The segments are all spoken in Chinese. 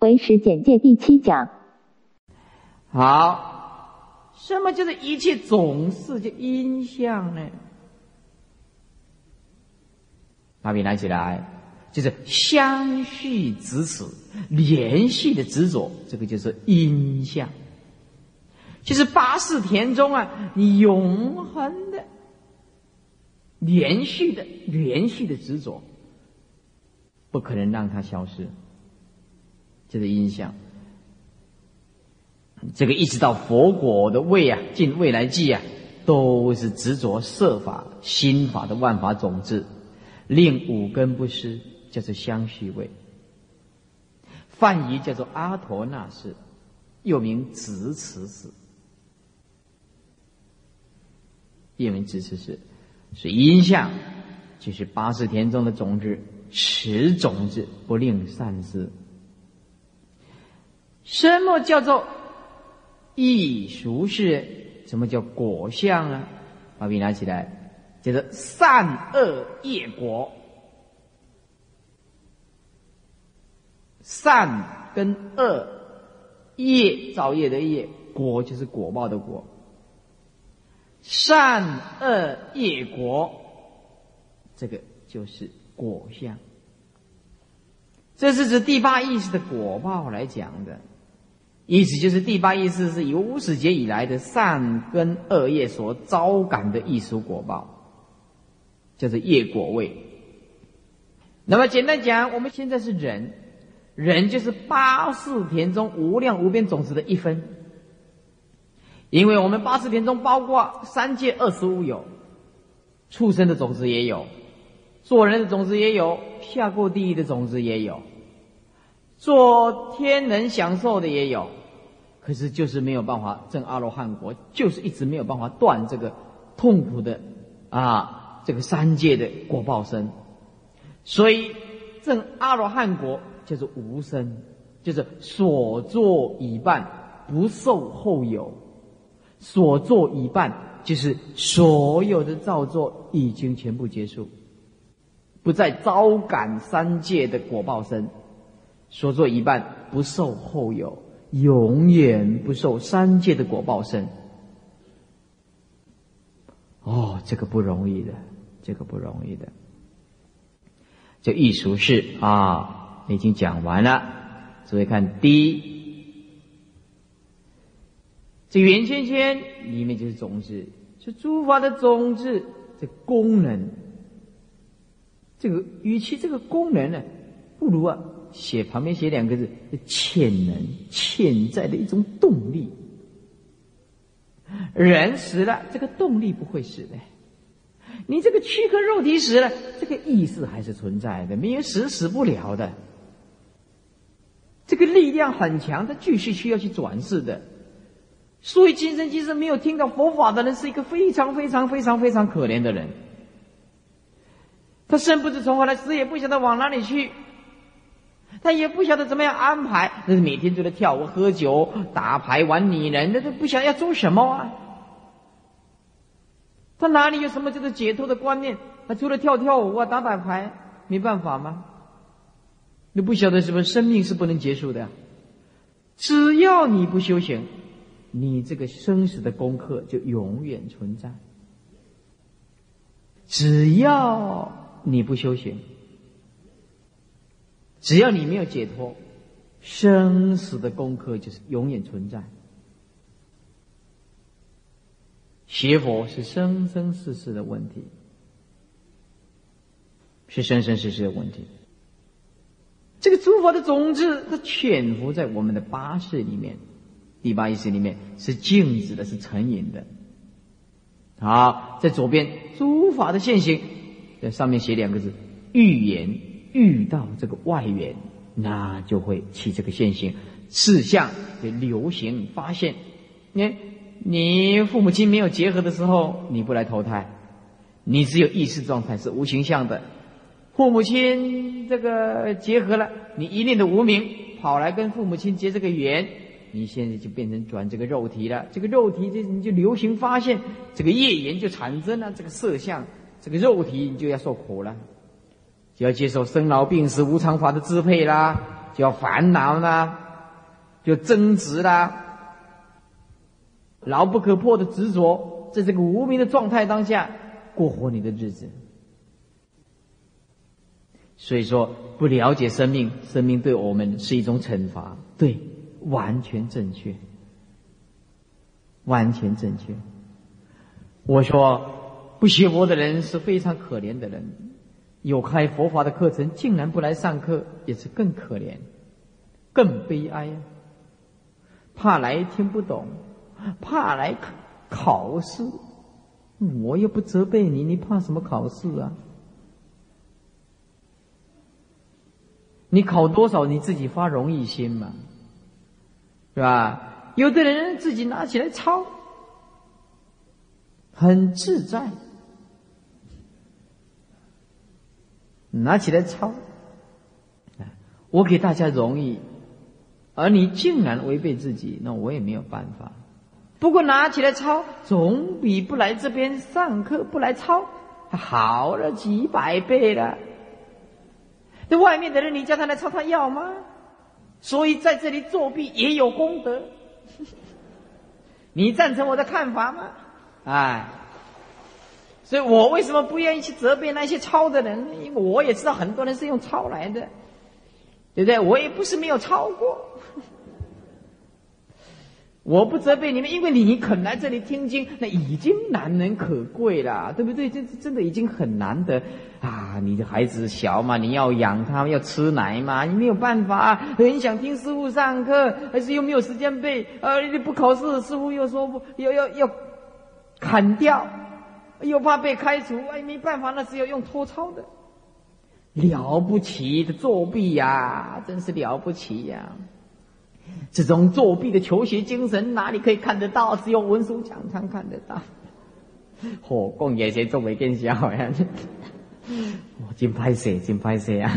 唯识简介第七讲。好，什么就是一切总是就因相呢？把笔拿起来，就是相续执持，连续的执着，这个就是因相。就是八世田中啊，你永恒的、连续的、连续的执着，不可能让它消失。这是印象。这个一直到佛果的位啊，进未来际啊，都是执着色法、心法的万法种子。令五根不失，叫做相续位。梵语叫做阿陀那氏，又名直持氏。又名直持氏，是因相，就是八十田中的种子，持种子不令散失。什么叫做易熟是？什么叫果相啊？把笔拿起来。叫做善恶业果，善跟恶业造业的业果就是果报的果，善恶业果，这个就是果相。这是指第八意识的果报来讲的，意思就是第八意识是由无始劫以来的善根恶业所招感的艺术果报。叫做业果位。那么简单讲，我们现在是人，人就是八四田中无量无边种子的一分。因为我们八四田中包括三界二十五有，畜生的种子也有，做人的种子也有，下过地狱的种子也有，做天人享受的也有，可是就是没有办法证阿罗汉果，就是一直没有办法断这个痛苦的啊。这个三界的果报生，所以正阿罗汉国就是无生，就是所作已办，不受后有；所作已办，就是所有的造作已经全部结束，不再招感三界的果报生。所作已办，不受后有，永远不受三界的果报生。哦，这个不容易的。这个不容易的，这艺术是啊，已经讲完了。注意看第一，这圆圈圈里面就是种子，是诸法的种子，这功能。这个与其这个功能呢，不如啊写旁边写两个字：潜能、潜在的一种动力。人死了，这个动力不会死的。你这个躯壳肉体死了，这个意识还是存在的，没有死死不了的。这个力量很强，它继续需要去转世的。所以今生今世没有听到佛法的人，是一个非常非常非常非常可怜的人。他生不知从何来，死也不晓得往哪里去，他也不晓得怎么样安排，那是每天都在跳舞、喝酒、打牌、玩女人，那都不想要做什么啊。他哪里有什么叫做解脱的观念？他除了跳跳舞啊、打打牌，没办法吗？你不晓得什么生命是不能结束的。只要你不修行，你这个生死的功课就永远存在。只要你不修行，只要你没有解脱，生死的功课就是永远存在。学佛是生生世世的问题，是生生世世的问题。这个诸佛的种子，它潜伏在我们的八识里面，第八意识里面是静止的，是成瘾的。好，在左边诸法的现行，在上面写两个字：预言遇到这个外缘，那就会起这个现行，事相的流行发现，你。你父母亲没有结合的时候，你不来投胎，你只有意识状态是无形象的。父母亲这个结合了，你一念的无名跑来跟父母亲结这个缘，你现在就变成转这个肉体了。这个肉体就你就流行发现，这个业缘就产生了这个色相，这个肉体你就要受苦了，要接受生老病死无常法的支配啦。就要烦恼啦，就争执啦，牢不可破的执着，在这个无名的状态当下过活你的日子。所以说，不了解生命，生命对我们是一种惩罚，对，完全正确，完全正确。我说，不学佛的人是非常可怜的人，有开佛法的课程，竟然不来上课，也是更可怜，更悲哀呀。怕来听不懂，怕来考试，我又不责备你，你怕什么考试啊？你考多少，你自己发容易心嘛，是吧？有的人自己拿起来抄，很自在，拿起来抄，我给大家容易，而你竟然违背自己，那我也没有办法。不过拿起来抄，总比不来这边上课不来抄好了几百倍了。这外面的人，你叫他来抄，他要吗？所以在这里作弊也有功德。你赞成我的看法吗？哎，所以我为什么不愿意去责备那些抄的人？因为我也知道很多人是用抄来的，对不对？我也不是没有抄过。我不责备你们，因为你肯来这里听经，那已经难能可贵了，对不对？这真的已经很难得啊！你的孩子小嘛，你要养他，要吃奶嘛，你没有办法，很想听师傅上课，但是又没有时间背，呃，你不考试，师傅又说不要要要砍掉，又怕被开除，哎，没办法，那是要用偷抄的，了不起的作弊呀，真是了不起呀！这种作弊的求学精神哪里可以看得到？只有文书讲堂看得到。火供也些作为更小呀！我真拍摄，真拍摄啊！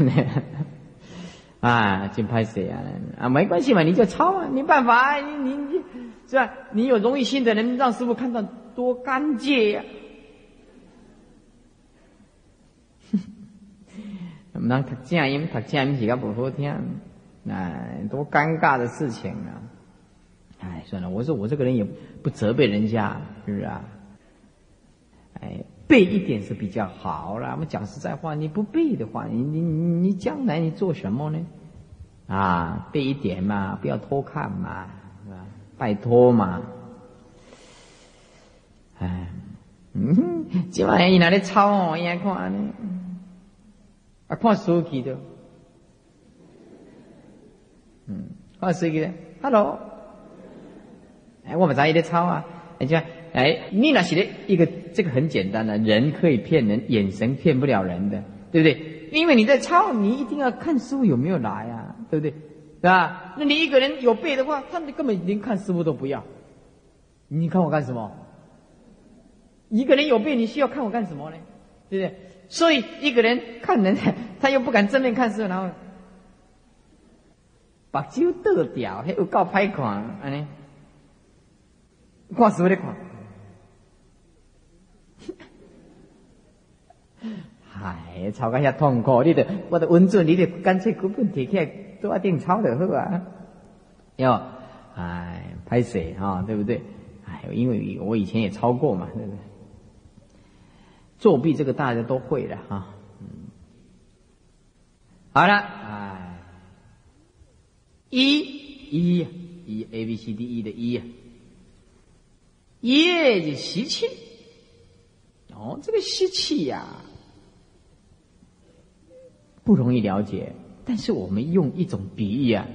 啊，真拍摄啊！啊，没关系嘛，你就抄啊，没办法，你你你，是吧？你有荣誉心的人，让师傅看到多干净呀！我们那读正音，读正音是较不好听。哎，多尴尬的事情啊！哎，算了，我说我这个人也不责备人家，是不是啊？哎，背一点是比较好了。我们讲实在话，你不背的话，你你你将来你做什么呢？啊，背一点嘛，不要偷看嘛，是吧？拜托嘛！哎，嗯，今晚伊拿来抄哦？伊看呢？啊，看书记的。嗯，看谁个？Hello，哎，我们在一点抄啊？你看，哎，你那写的一个，这个很简单的，人可以骗人，眼神骗不了人的，对不对？因为你在抄，你一定要看师傅有没有来啊，对不对？是吧？那你一个人有背的话，他们根本连看师傅都不要。你看我干什么？一个人有背，你需要看我干什么呢？对不对？所以一个人看人，他又不敢正面看师傅，然后。把酒倒掉，还有够歹看，安尼，看书咧看，嗨，抄个遐痛苦，你得我的文字，你得干脆根本提起来多一点抄的好啊。要，哎，拍摄哈，对不对？哎，因为我以前也抄过嘛，对不对？作弊这个大家都会的哈。好了，哎。一一一 A B C D E 的一呀，业就习气。哦，这个吸气呀，不容易了解。但是我们用一种比喻啊，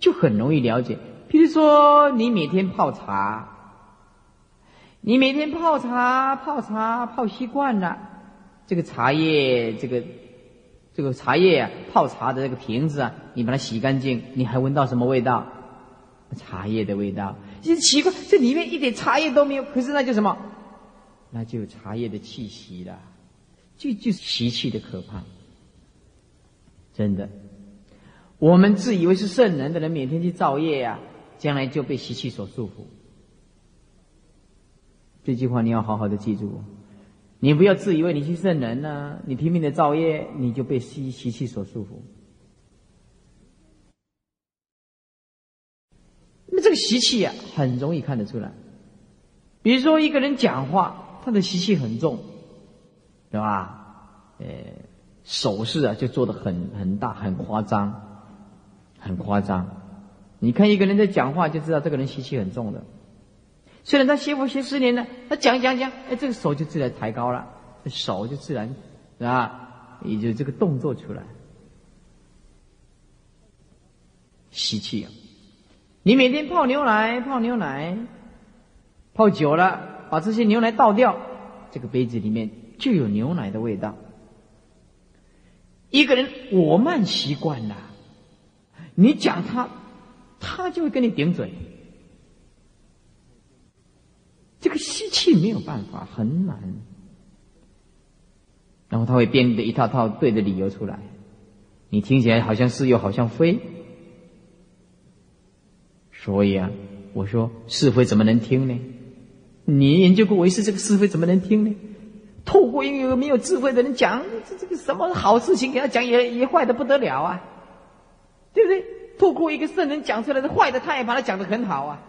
就很容易了解。比如说，你每天泡茶，你每天泡茶泡茶泡习惯了，这个茶叶这个。这个茶叶啊，泡茶的这个瓶子啊，你把它洗干净，你还闻到什么味道？茶叶的味道。其实奇怪，这里面一点茶叶都没有，可是那就什么？那就有茶叶的气息了，就就是习气的可怕。真的，我们自以为是圣人的人，每天去造业呀，将来就被习气所束缚。这句话你要好好的记住，你不要自以为你是圣人呢，你拼命的造业，你就被习习气所束缚。那么这个习气啊，很容易看得出来，比如说一个人讲话，他的习气很重，对吧？呃，手势啊就做的很很大，很夸张，很夸张。你看一个人在讲话，就知道这个人习气很重了。虽然他学佛学十年了，他讲讲讲，哎，这个手就自然抬高了，手就自然，啊，也就这个动作出来。吸气啊！你每天泡牛奶，泡牛奶，泡久了，把这些牛奶倒掉，这个杯子里面就有牛奶的味道。一个人我慢习惯了，你讲他，他就会跟你顶嘴。这个吸气没有办法，很难。然后他会编的一套套对的理由出来，你听起来好像是又好像非。所以啊，我说是非怎么能听呢？你研究过为师这个是非怎么能听呢？透过一个没有智慧的人讲，这这个什么好事情给他讲也也坏的不得了啊，对不对？透过一个圣人讲出来的坏的，他也把它讲得很好啊。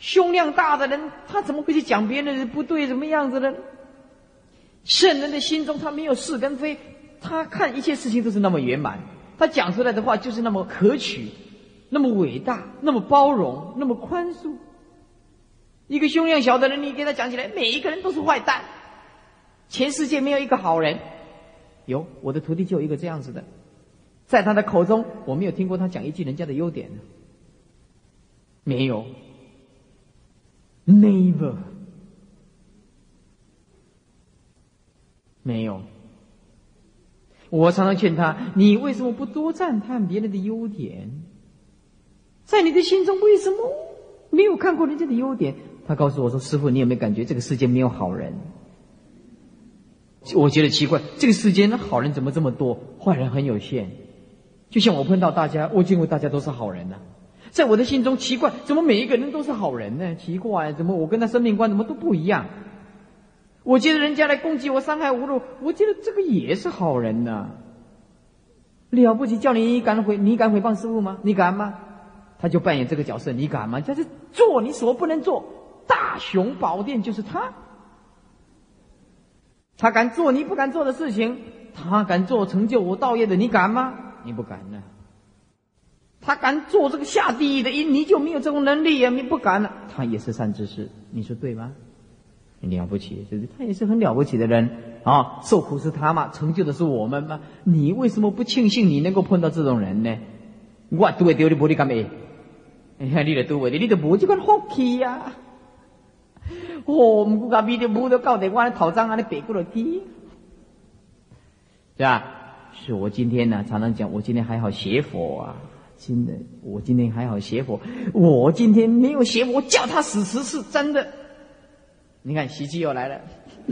胸量大的人，他怎么会去讲别人的不对什么样子的？圣人的心中他没有是跟非，他看一切事情都是那么圆满，他讲出来的话就是那么可取。那么伟大，那么包容，那么宽恕。一个胸量小的人，你给他讲起来，每一个人都是坏蛋，全世界没有一个好人。有我的徒弟就有一个这样子的，在他的口中，我没有听过他讲一句人家的优点。没有，never，没有。我常常劝他，你为什么不多赞叹别人的优点？在你的心中，为什么没有看过人家的优点？他告诉我说：“师傅，你有没有感觉这个世界没有好人？”我觉得奇怪，这个世间的好人怎么这么多，坏人很有限？就像我碰到大家，我见过大家都是好人呢。在我的心中，奇怪，怎么每一个人都是好人呢？奇怪，怎么我跟他生命观怎么都不一样？我觉得人家来攻击我，伤害无路，我觉得这个也是好人呢。了不起，叫你敢回，你敢诽谤师傅吗？你敢吗？他就扮演这个角色，你敢吗？就是做你所不能做，大雄宝殿就是他。他敢做你不敢做的事情，他敢做成就我道业的，你敢吗？你不敢呢。他敢做这个下地狱的，因你就没有这种能力啊，你不敢了。他也是善知识，你说对吗？了不起，就是他也是很了不起的人啊。受苦是他嘛，成就的是我们吗？你为什么不庆幸你能够碰到这种人呢？我都会丢你玻璃干咩？哎呀，你来都为的，你都无这款福气呀！哦，唔过甲咪的母都搞得我头上安尼白过了去，是吧？是我今天呢，常常讲，我今天还好学佛啊，真的，我今天还好邪佛，我今天没有邪佛，叫他死死是真的。你看，习气又来了，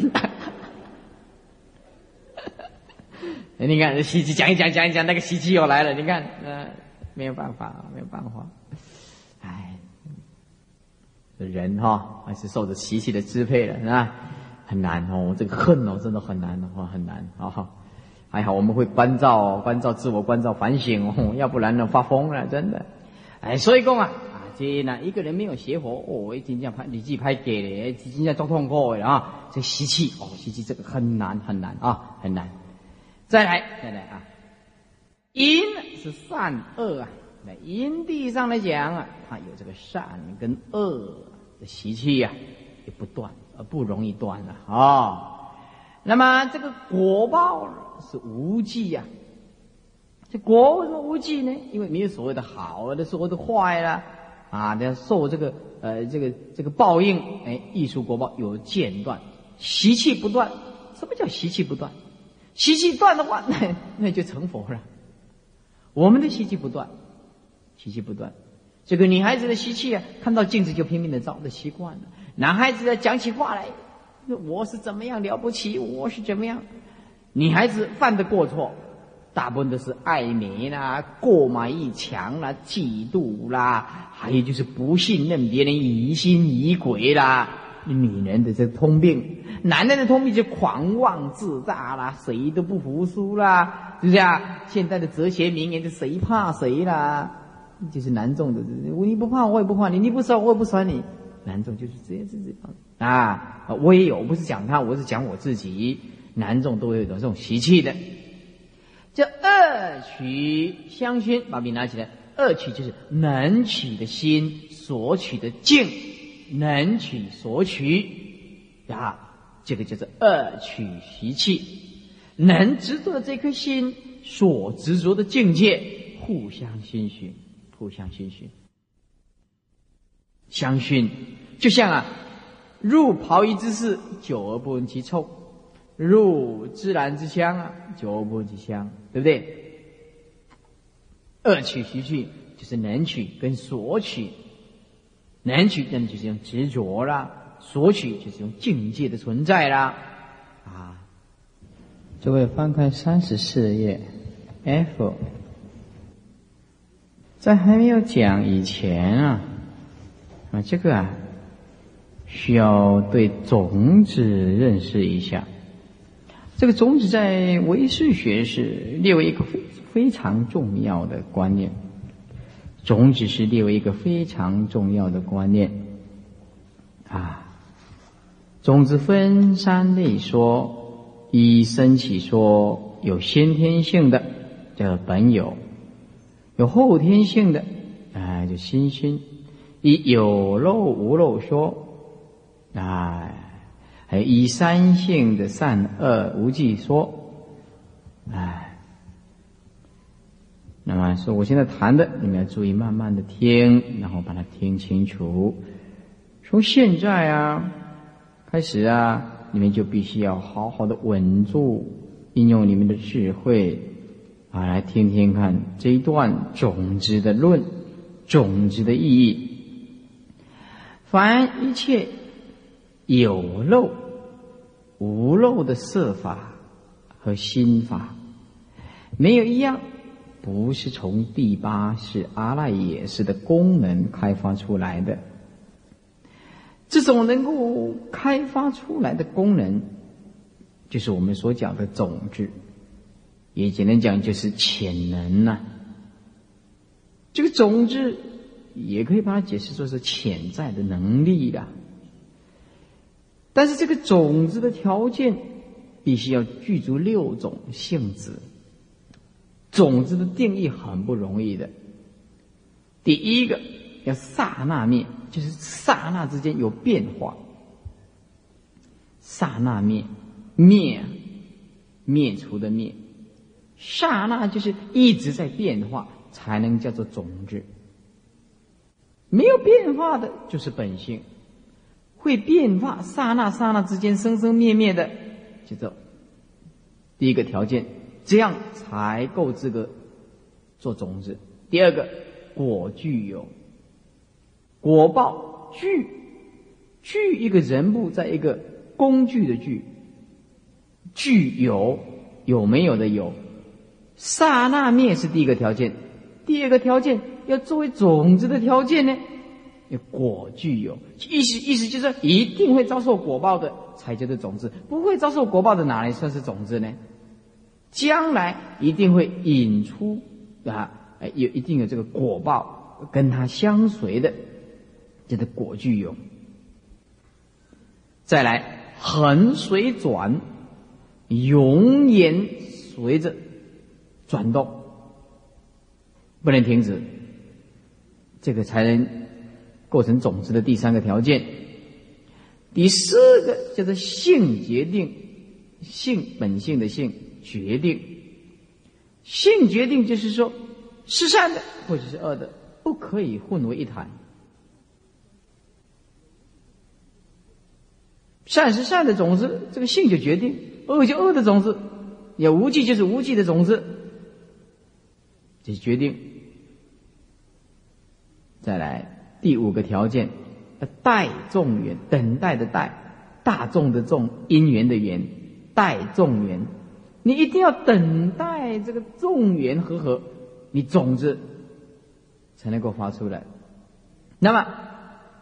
你看习气讲一讲讲一讲，那个习气又来了，你看，嗯，没有办法，没有办法。哎，人哈还是受着习气的支配了，是吧？很难哦，这个恨哦，真的很难的话，很难啊。还好我们会关照、关照自我、关照反省哦，要不然呢发疯了，真的。哎，所以讲啊，啊，这呢一个人没有邪佛哦，一定要拍你自己拍给的，今天做痛苦的啊。这习气哦，习气这个很难很难啊，很难。再来，再来啊，因是善恶啊。那因地上来讲啊，它有这个善跟恶的习气呀，也不断，而不容易断了啊。那么这个果报是无忌呀。这果为什么无忌呢？因为没有所谓的好的，所谓的坏了啊，要受这个呃这个这个报应。哎，艺术果报有间断，习气不断。什么叫习气不断？习气断的话，那那就成佛了。我们的习气不断。习气不断，这个女孩子的习气啊，看到镜子就拼命的照的习惯了。男孩子讲起话来，我是怎么样了不起，我是怎么样。女孩子犯的过错，大部分都是爱美啦、过满意强啦、嫉妒啦，还有就是不信任别人、疑心疑鬼啦。女人的这通病，男人的通病就狂妄自大啦，谁都不服输啦，是不是啊？现在的哲学名言就谁怕谁啦？就是南众的，你不怕我也不怕你，你不杀我也不杀你。南众就是这样子这样啊，我也有，我不是讲他，我是讲我自己。南众都会有一种这种习气的，叫恶取相熏，把笔拿起来。恶取就是能取的心，所取的境，能取所取啊，这个叫做恶取习气。能执着的这颗心，所执着的境界，互相熏熏，互相熏熏，相熏，就像啊，入袍衣之事，久而不闻其臭；入自然之香啊，久而不闻其香，对不对？恶取习气，就是能取跟索取，能取那就是用执着啦，索取就是用境界的存在啦，啊。诸位翻开三十四页，F，在还没有讲以前啊，这个啊，需要对种子认识一下。这个种子在唯识学是列为一个非非常重要的观念，种子是列为一个非常重要的观念，啊，种子分三类说。一生起说有先天性的叫本有，有后天性的啊就心心。以有漏无漏说，啊，还以三性的善恶无记说，哎，那么说我现在谈的，你们要注意慢慢的听，然后把它听清楚。从现在啊开始啊。你们就必须要好好的稳住，应用你们的智慧啊，来听听看这一段种子的论，种子的意义。凡一切有漏无漏的色法和心法，没有一样不是从第八世阿赖耶识的功能开发出来的。这种能够开发出来的功能，就是我们所讲的种子，也简单讲就是潜能呐。这个种子也可以把它解释作是潜在的能力的。但是这个种子的条件，必须要具足六种性质。种子的定义很不容易的。第一个要刹那灭。就是刹那之间有变化，刹那灭灭灭除的灭，刹那就是一直在变化，才能叫做种子。没有变化的就是本性，会变化，刹那刹那之间生生灭灭的，叫做第一个条件，这样才够资格做种子。第二个果具有。果报具具一个人物，在一个工具的具，具有有没有的有，刹那灭是第一个条件，第二个条件要作为种子的条件呢，果具有，意思意思就是一定会遭受果报的才叫做种子，不会遭受果报的哪来算是种子呢？将来一定会引出啊，有一定有这个果报跟它相随的。叫做果具有，再来横随转，永远随着转动，不能停止，这个才能构成种子的第三个条件。第四个叫做性决定，性本性的性决定，性决定就是说，是善的或者是恶的，不可以混为一谈。善是善的种子，这个性就决定；恶就恶的种子，也无忌就是无忌的种子，这是决定。再来第五个条件，待众缘，等待的待，大众的众，因缘的缘，待众缘，你一定要等待这个众缘和合，你种子才能够发出来。那么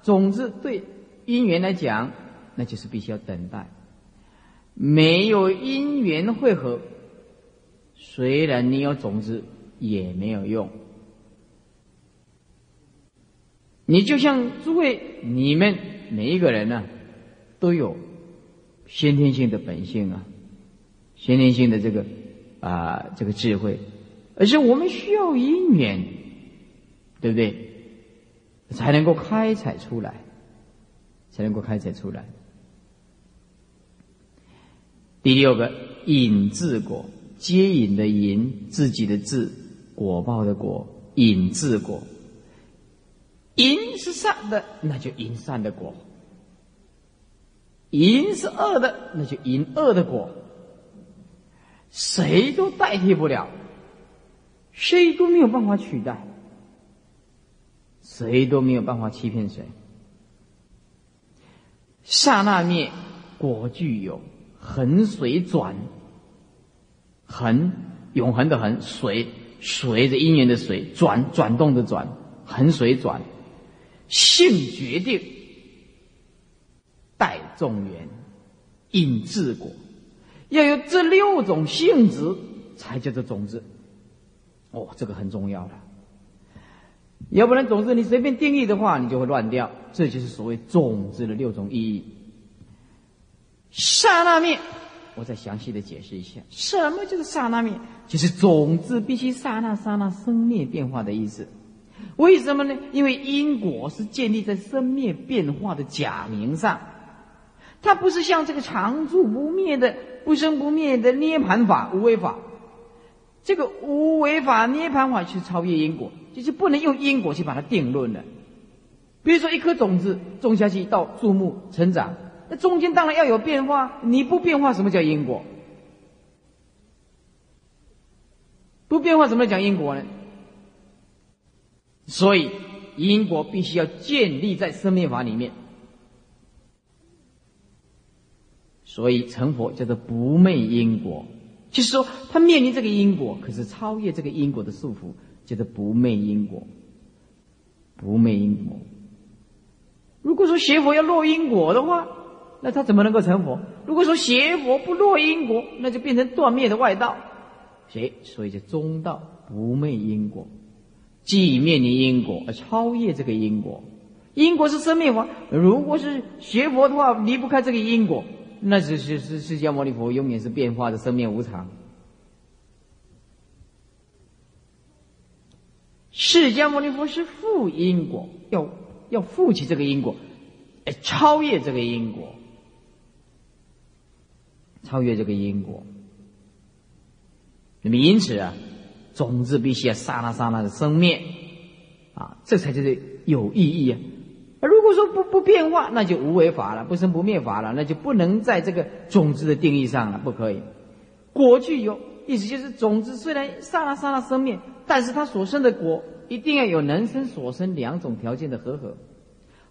种子对因缘来讲。那就是必须要等待，没有因缘汇合，虽然你有种子也没有用。你就像诸位，你们每一个人呢，都有先天性的本性啊，先天性的这个啊这个智慧，而且我们需要因缘，对不对？才能够开采出来，才能够开采出来。第六个引自果，接引的引，自己的自，果报的果，引自果。因是善的，那就因善的果；因是恶的，那就因恶的果。谁都代替不了，谁都没有办法取代，谁都没有办法欺骗谁。刹那灭，果具有恒水转，恒永恒的恒水，随着因缘的水，转转动的转，恒水转。性决定，待众缘，引自果，要有这六种性质，才叫做种子。哦，这个很重要了。要不然种子你随便定义的话，你就会乱掉。这就是所谓种子的六种意义。刹那灭，我再详细的解释一下，什么就是刹那灭？就是种子必须刹那刹那生灭变化的意思。为什么呢？因为因果是建立在生灭变化的假名上，它不是像这个常住不灭的、不生不灭的涅盘法、无为法。这个无为法、涅盘法去超越因果，就是不能用因果去把它定论的。比如说，一颗种子种下去到树木成长，那中间当然要有变化。你不变化，什么叫因果？不变化，怎么讲因果呢？所以因果必须要建立在生命法里面，所以成佛叫做不昧因果，就是说他面临这个因果，可是超越这个因果的束缚，叫做不昧因果。不昧因果。如果说邪佛要落因果的话，那他怎么能够成佛？如果说邪佛不落因果，那就变成断灭的外道。谁？所以叫中道不昧因果。既已面临因果而超越这个因果，因果是生命法。如果是学佛的话，离不开这个因果，那是是是释迦牟尼佛永远是变化的生命无常。释迦牟尼佛是负因果，要要负起这个因果，哎，超越这个因果，超越这个因果。那么因此啊。种子必须要刹那刹那的生灭，啊，这才就是有意义啊。如果说不不变化，那就无为法了，不生不灭法了，那就不能在这个种子的定义上了，不可以。果具有，意思就是种子虽然刹那刹那生灭，但是它所生的果一定要有能生所生两种条件的合合。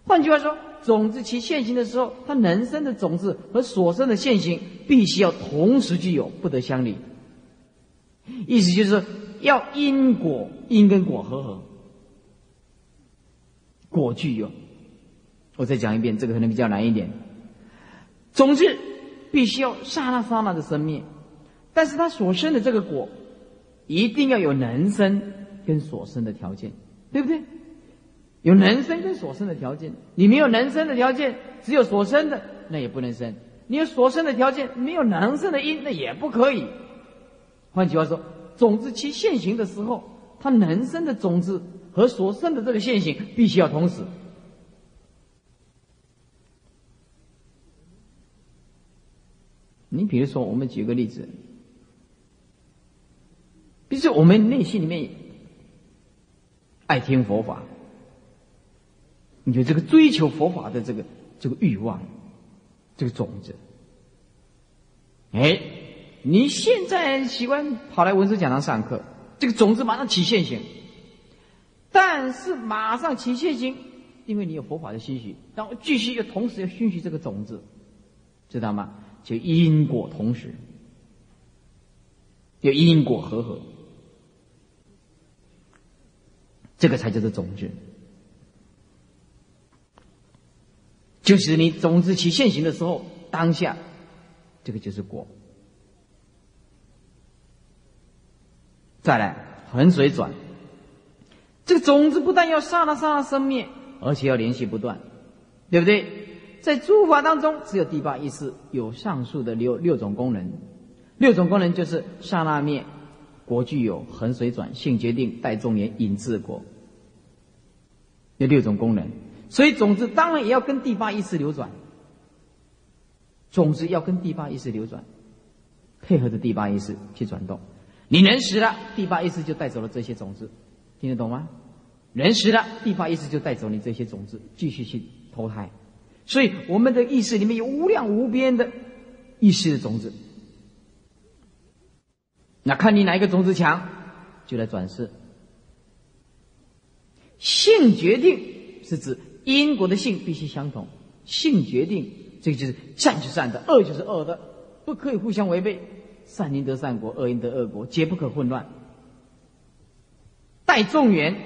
换句话说，种子其现行的时候，它能生的种子和所生的现行必须要同时具有，不得相离。意思就是。要因果因跟果合合，果具有。我再讲一遍，这个可能比较难一点。总之，必须要刹那刹那的生灭，但是它所生的这个果，一定要有能生跟所生的条件，对不对？有能生跟所生的条件，你没有能生的条件，只有所生的，那也不能生。你有所生的条件，没有能生的因，那也不可以。换句话说。种子其现行的时候，它能生的种子和所生的这个现行必须要同时。你比如说，我们举个例子，比如说我们内心里面爱听佛法，你就这个追求佛法的这个这个欲望，这个种子，哎。你现在喜欢跑来文殊讲堂上课，这个种子马上起现行，但是马上起现行，因为你有佛法的心许，然后继续又同时要熏习这个种子，知道吗？就因果同时，就因果和合，这个才叫做种子，就是你种子起现行的时候，当下这个就是果。再来，横水转，这个种子不但要刹那刹那生灭，而且要联系不断，对不对？在诸法当中，只有第八意识有上述的六六种功能。六种功能就是刹那灭、果具有、恒水转、性决定、带众缘、引自果。有六种功能，所以种子当然也要跟第八意识流转。种子要跟第八意识流转，配合着第八意识去转动。你人死了，第八意识就带走了这些种子，听得懂吗？人死了，第八意识就带走你这些种子，继续去投胎。所以我们的意识里面有无量无边的意识的种子。那看你哪一个种子强，就来转世。性决定是指因果的性必须相同，性决定这个就是善就是善的，恶就是恶的，不可以互相违背。善因得善果，恶因得恶果，皆不可混乱。待众缘，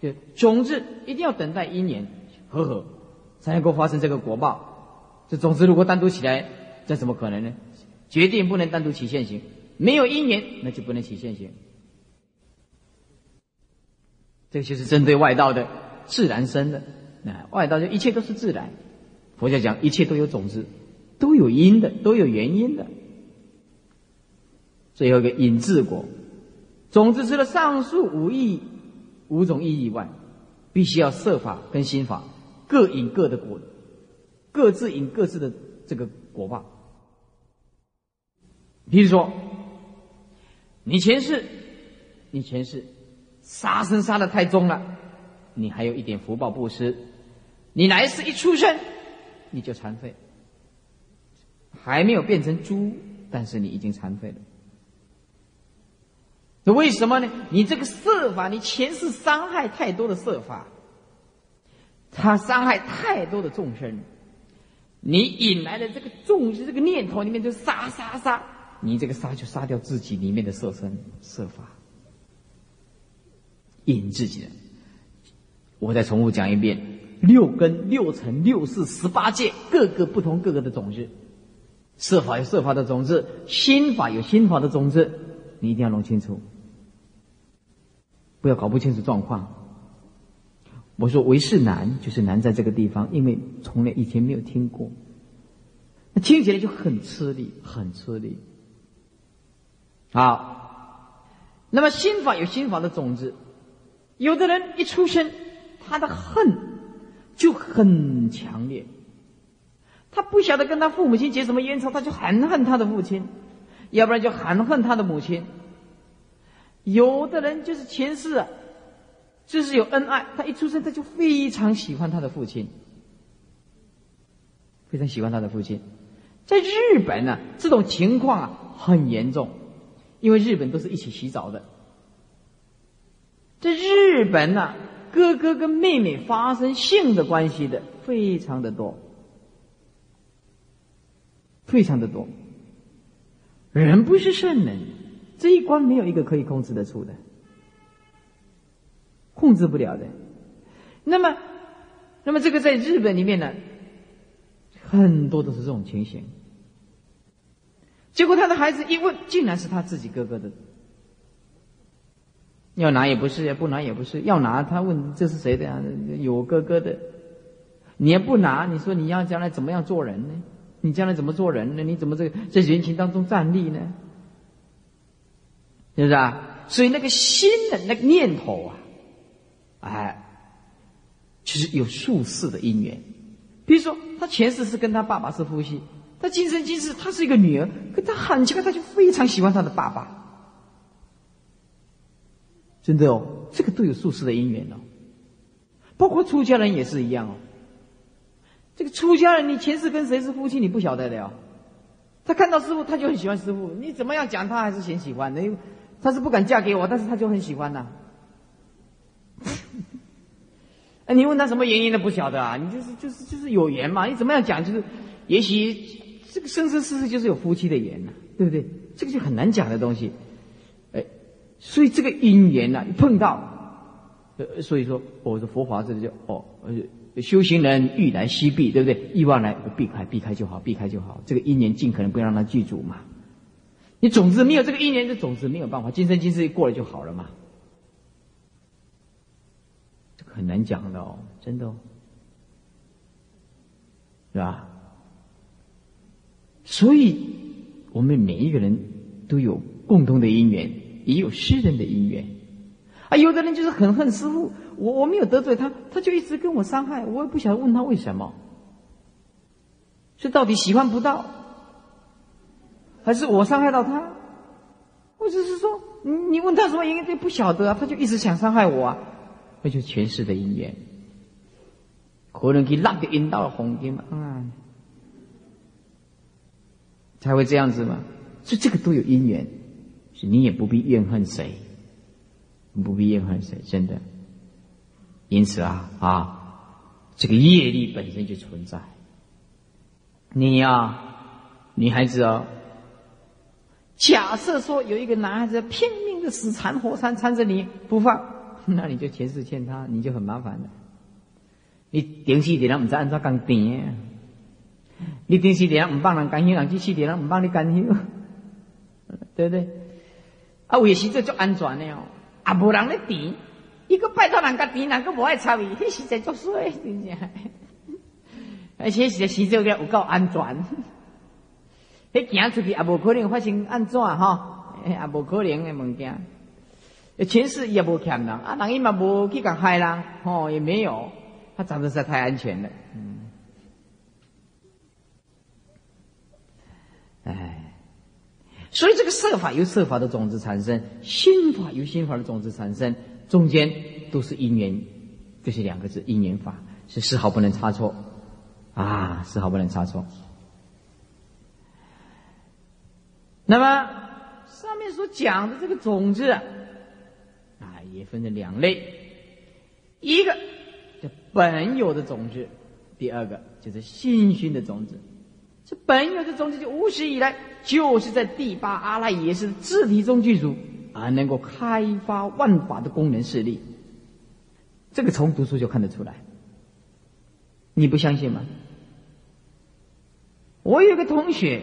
就种子一定要等待因缘和合，才能够发生这个果报。这种子如果单独起来，这怎么可能呢？决定不能单独起现行，没有因缘，那就不能起现行。这个就是针对外道的自然生的，那外道就一切都是自然。佛教讲一切都有种子，都有因的，都有原因的。最后一个引智果，总之除了上述五义五种意义以外，必须要设法跟心法各引各的果，各自引各自的这个果报。比如说，你前世，你前世杀生杀的太重了，你还有一点福报布施，你来世一出生，你就残废，还没有变成猪，但是你已经残废了。为什么呢？你这个设法，你前世伤害太多的设法，他伤害太多的众生，你引来的这个众生这个念头里面就杀杀杀，你这个杀就杀掉自己里面的色身设法，引自己的。我再重复讲一遍：六根、六尘、六世、十八界，各个不同，各个的种子，设法有设法的种子，心法有心法的种子，你一定要弄清楚。不要搞不清楚状况。我说为是难，就是难在这个地方，因为从来以前没有听过，那听起来就很吃力，很吃力。好，那么心法有心法的种子，有的人一出生，他的恨就很强烈，他不晓得跟他父母亲结什么冤仇，他就很恨他的父亲，要不然就很恨他的母亲。有的人就是前世啊，就是有恩爱，他一出生他就非常喜欢他的父亲，非常喜欢他的父亲。在日本呢，这种情况啊很严重，因为日本都是一起洗澡的。在日本呢，哥哥跟妹妹发生性的关系的非常的多，非常的多。人不是圣人。这一关没有一个可以控制得出的，控制不了的。那么，那么这个在日本里面呢，很多都是这种情形。结果他的孩子一问，竟然是他自己哥哥的，要拿也不是，不拿也不是，要拿他问这是谁的呀？有哥哥的，你也不拿，你说你要将来怎么样做人呢？你将来怎么做人呢？你怎么这个在人群当中站立呢？是不是啊？所以那个心的那个念头啊，哎，其实有数世的因缘。比如说，他前世是跟他爸爸是夫妻，他今生今世他是一个女儿，可他很奇怪，他就非常喜欢他的爸爸。真的哦，这个都有数世的因缘哦。包括出家人也是一样哦。这个出家人，你前世跟谁是夫妻，你不晓得的哦。他看到师傅，他就很喜欢师傅。你怎么样讲，他还是很喜欢的。他是不敢嫁给我，但是他就很喜欢呐。哎，你问他什么原因都不晓得啊？你就是就是就是有缘嘛？你怎么样讲？就是也许这个生生世世就是有夫妻的缘呐，对不对？这个就很难讲的东西。哎，所以这个因缘呐，一碰到，呃，所以说我的佛法这里就哦，修行人欲来西避，对不对？欲望来避开，避开就好，避开就好。这个因缘尽可能不要让它具足嘛。你种子没有这个因缘，这种子没有办法，今生今世过了就好了嘛。这个很难讲的哦，真的哦，是吧？所以，我们每一个人都有共同的因缘，也有私人的因缘。啊，有的人就是很恨师傅，我我没有得罪他，他就一直跟我伤害，我也不晓得问他为什么。是到底喜欢不到，还是我伤害到他？我只是说，你你问他什么原因，他不晓得啊，他就一直想伤害我啊，那就前世的因缘，可能去浪的引到了红点嘛，啊，才会这样子嘛。所以这个都有因缘，是你也不必怨恨谁，不必怨恨谁，真的。因此啊啊，这个业力本身就存在。你呀，女孩子哦。假设说有一个男孩子拼命的死缠活缠缠着你不放，那你就前世欠他，你就很麻烦了。你顶起点人唔知安怎讲定，你顶起点人唔帮人干休，人去起点人唔帮你干休，对不对？啊，有时这就安全的哦，啊，无人咧顶，一个拜托人家顶，人个无爱参与，迄时在作衰，真正。而且实在时做了有够安全，迄行出去也无可能发生安怎哈，也无可能的物件。前世也无欠人，啊，人伊嘛无去讲害人，吼也没有，他长得实在太安全了。嗯，哎，所以这个设法由设法的种子产生，心法由心法的种子产生，中间都是因缘，就是两个字因缘法，是丝毫不能差错。啊，丝毫不能差错。那么上面所讲的这个种子啊，也分成两类，一个叫本有的种子，第二个就是心熏的种子。这本有的种子，就无始以来就是在第八阿赖耶识自体中具足，而能够开发万法的功能势力。这个从读书就看得出来，你不相信吗？我有个同学，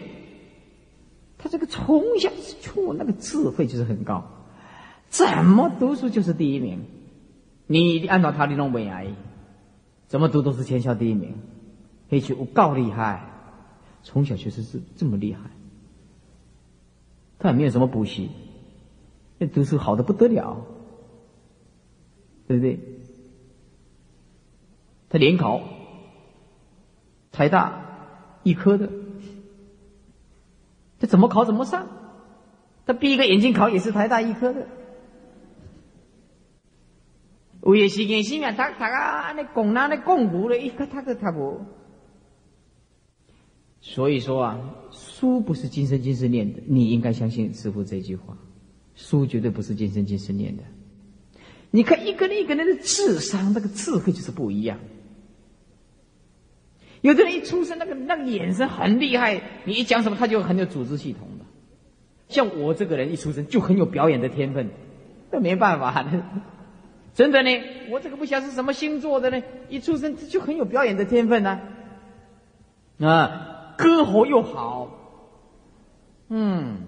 他这个从小就那个智慧就是很高，怎么读书就是第一名。你按照他那种文来，怎么读都是全校第一名，而且我够厉害，从小就是这么厉害。他也没有什么补习，那读书好的不得了，对不对？他联考，台大。一科的，怎么考怎么上？他闭一个眼睛考也是台大医科的。有些时间心眼他他啊，那拱那那共舞的，一个他个他不。所以说啊，书不是今生今世念的，你应该相信师傅这句话，书绝对不是今生今世念的。你看一个人一个人的智商，那个智慧就是不一样。有的人一出生，那个那个眼神很厉害，你一讲什么，他就很有组织系统的。像我这个人一出生就很有表演的天分，那没办法的，真的呢。我这个不晓得是什么星座的呢，一出生就很有表演的天分呢。啊，歌喉又好，嗯，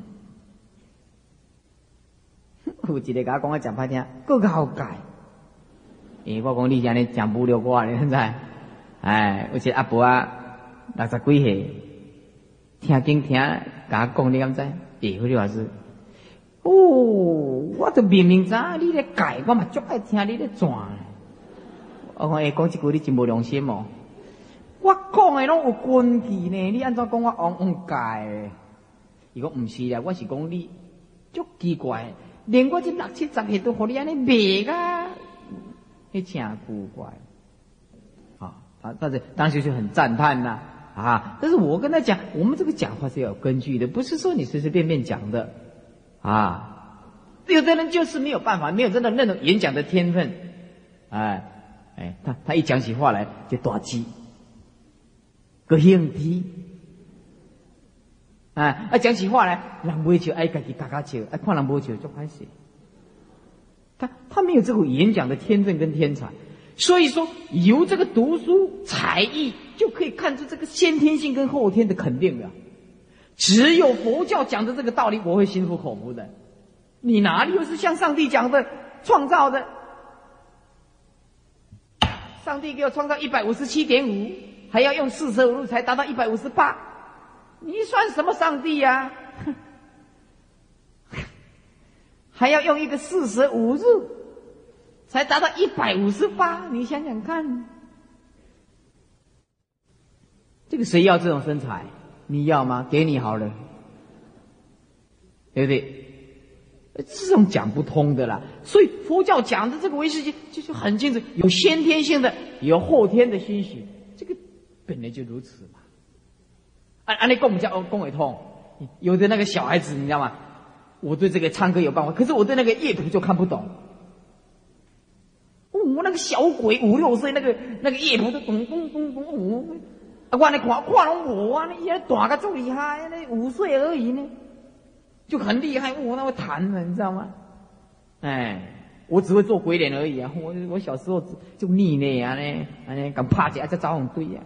有一个甲我讲我讲歹听，更好改。诶，我讲你这样呢讲不了我你，现在。哎，有些阿婆啊，六十几岁，听经听，甲我讲你敢知？诶，好话是，哦，我都明明知你咧改，我嘛足爱听你咧转。我讲诶，讲一句你真无良心哦！我讲诶拢有根据呢，你安怎讲我往往改？伊讲毋是啦，我是讲你足奇怪，连我这六七十岁都互你安尼骂啊，迄真古怪。但是当时就很赞叹呐，啊！但是我跟他讲，我们这个讲话是要有根据的，不是说你随随便便讲的，啊！有的人就是没有办法，没有真的那种演讲的天分，哎，哎，他他一讲起话来就打击，个硬皮，哎，啊讲起话来人不会笑，哎，自己嘎嘎笑，哎，看人不会笑就开始，他他没有这个演讲的天分跟天才。所以说，由这个读书才艺就可以看出这个先天性跟后天的肯定了。只有佛教讲的这个道理，我会心服口服的。你哪里又是像上帝讲的创造的？上帝给我创造一百五十七点五，还要用四舍五入才达到一百五十八，你算什么上帝呀？还要用一个四舍五入才达到一百五十八，你想想看，这个谁要这种身材？你要吗？给你好了，对不对？这种讲不通的啦。所以佛教讲的这个唯识界就是很清楚，有先天性的，有后天的欣喜，这个本来就如此嘛。按按那共叫共为通，有的那个小孩子你知道吗？我对这个唱歌有办法，可是我对那个乐谱就看不懂。我那个小鬼五六岁，那个那个乐谱都咚咚咚咚咚。啊，我那看看拢我啊，那也大个这么厉害，那五岁而已呢，就很厉害。我那会弹的，你知道吗？哎，我只会做鬼脸而已啊。我我小时候就腻呢啊呢，啊呢敢怕起来在招红堆呀。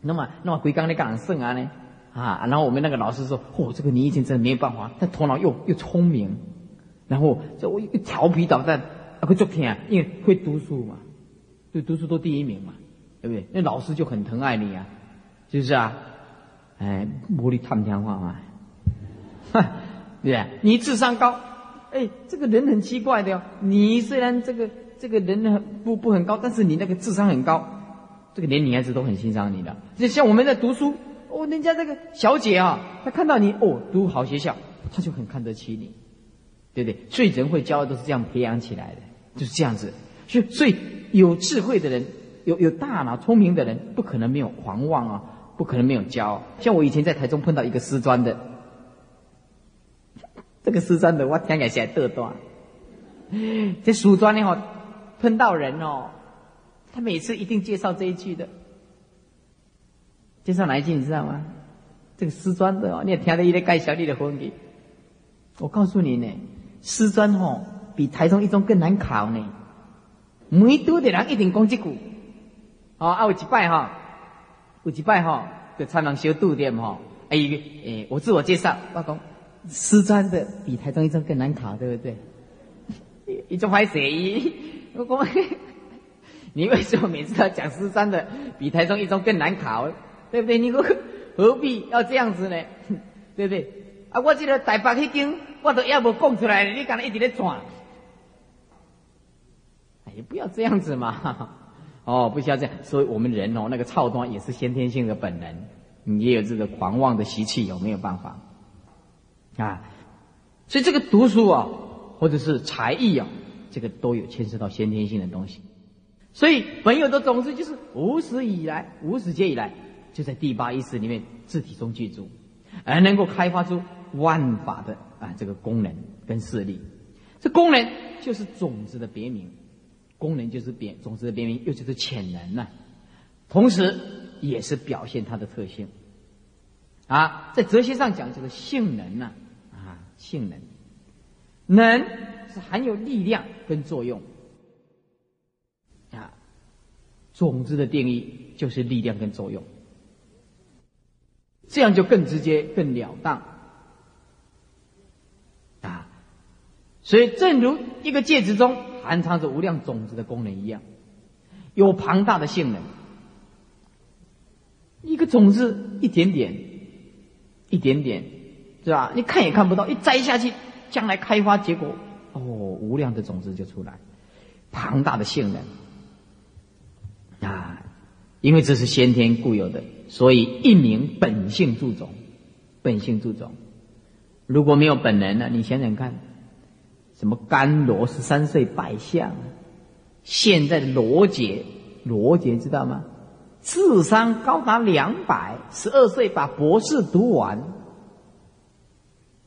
那么那么鬼刚的敢胜啊呢？啊，然后我们那个老师说：“嚯，这个你以前真的没有办法，但头脑又又聪明，然后这我一个调皮捣蛋，会做天啊，因为会读书嘛，对读书都第一名嘛。”对不对？那老师就很疼爱你啊，是不是啊？哎，魔力探天话嘛，对不对？你智商高，哎，这个人很奇怪的哟。你虽然这个这个人很不不很高，但是你那个智商很高，这个连女孩子都很欣赏你的。就像我们在读书，哦，人家这个小姐啊，她看到你哦，读好学校，她就很看得起你，对不对？所以人会骄傲都是这样培养起来的，就是这样子。所以，所以有智慧的人。有有大脑聪明的人，不可能没有狂妄啊，不可能没有骄傲。像我以前在台中碰到一个师专的，这个师专的我听起来是得多。这书专的哦，碰到人哦，他每次一定介绍这一句的，介绍哪一句你知道吗？这个师专的哦，你也听到一个介绍你的婚礼。我告诉你呢，师专哦比台中一中更难考呢，每多的人一定讲这句。哦，啊，有一拜哈，有一拜哈，就参人小度点哈。哎，诶，我自我介绍，我讲，师专的比台中一中更难考，对不对？一种坏写意，我讲，你为什么每次要讲师专的比台中一中更难考？对不对？你何何必要这样子呢？对不对？啊，我这个台北迄间，我都要无讲出来，你干那一直咧转？哎，不要这样子嘛。哦，不需要这样，所以我们人哦，那个操端也是先天性的本能，你也有这个狂妄的习气，有没有办法？啊，所以这个读书啊，或者是才艺啊，这个都有牵涉到先天性的东西。所以本有的种子就是无始以来，无始界以来，就在第八意识里面自体中具足，而能够开发出万法的啊这个功能跟势力。这功能就是种子的别名。功能就是变种子的别名，又就是潜能呢，同时也是表现它的特性。啊，在哲学上讲，这个性能呢，啊，性能，能是含有力量跟作用。啊，种子的定义就是力量跟作用，这样就更直接、更了当。啊，所以正如一个戒指中。含藏着无量种子的功能一样，有庞大的性能。一个种子一点点，一点点，是吧？你看也看不到，一摘下去，将来开花结果，哦，无量的种子就出来，庞大的性能啊！因为这是先天固有的，所以一名本性助种，本性助种。如果没有本能呢？你想想看。什么甘罗十三岁拜相，现在的罗杰，罗杰知道吗？智商高达两百，十二岁把博士读完，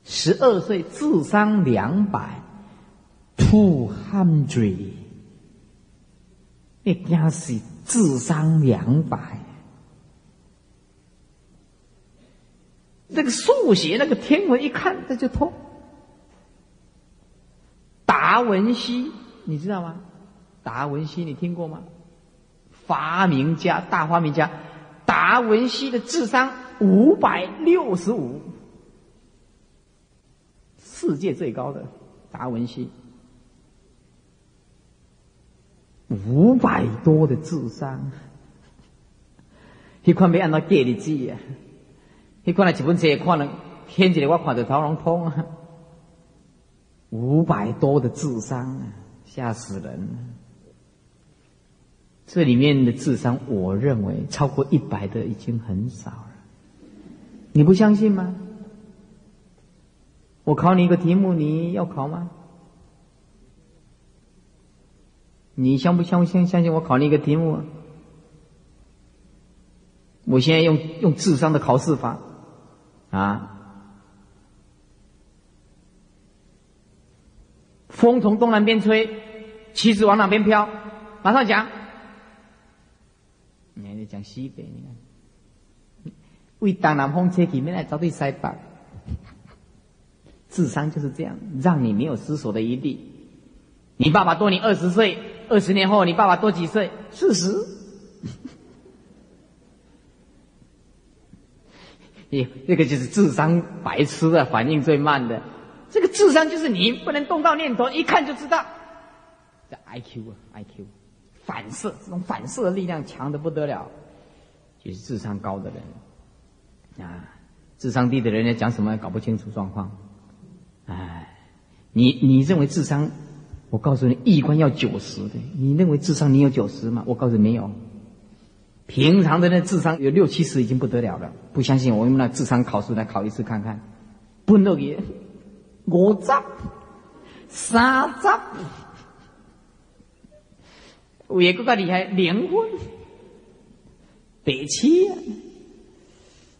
十二岁智商两百，two hundred，那家是智商两百，这个数学那个天文一看这就通。达文西，你知道吗？达文西，你听过吗？发明家，大发明家，达文西的智商五百六十五，世界最高的达文西。五百多的智商，迄款要按照计日子啊！迄款来一本册看了，天一个我看着头拢痛啊！五百多的智商啊，吓死人！这里面的智商，我认为超过一百的已经很少了。你不相信吗？我考你一个题目，你要考吗？你相不相信？相信我考你一个题目？我现在用用智商的考试法啊！风从东南边吹，旗子往哪边飘？马上讲。你还在讲西北？你看，为东南风吹起，没来找对西北。智商就是这样，让你没有思索的余地。你爸爸多你二十岁，二十年后你爸爸多几岁？四十。耶，这个就是智商白痴的反应最慢的。这个智商就是你不能动到念头，一看就知道。这 I Q 啊，I Q。反射，这种反射的力量强的不得了，就是智商高的人啊，智商低的人呢讲什么搞不清楚状况。哎，你你认为智商？我告诉你，一关要九十的，你认为智商你有九十吗？我告诉你没有。平常的那智商有六七十已经不得了了，不相信我用那智商考试来考一次看看，不能也五十、三十。有也更加厉害，灵魂，北七，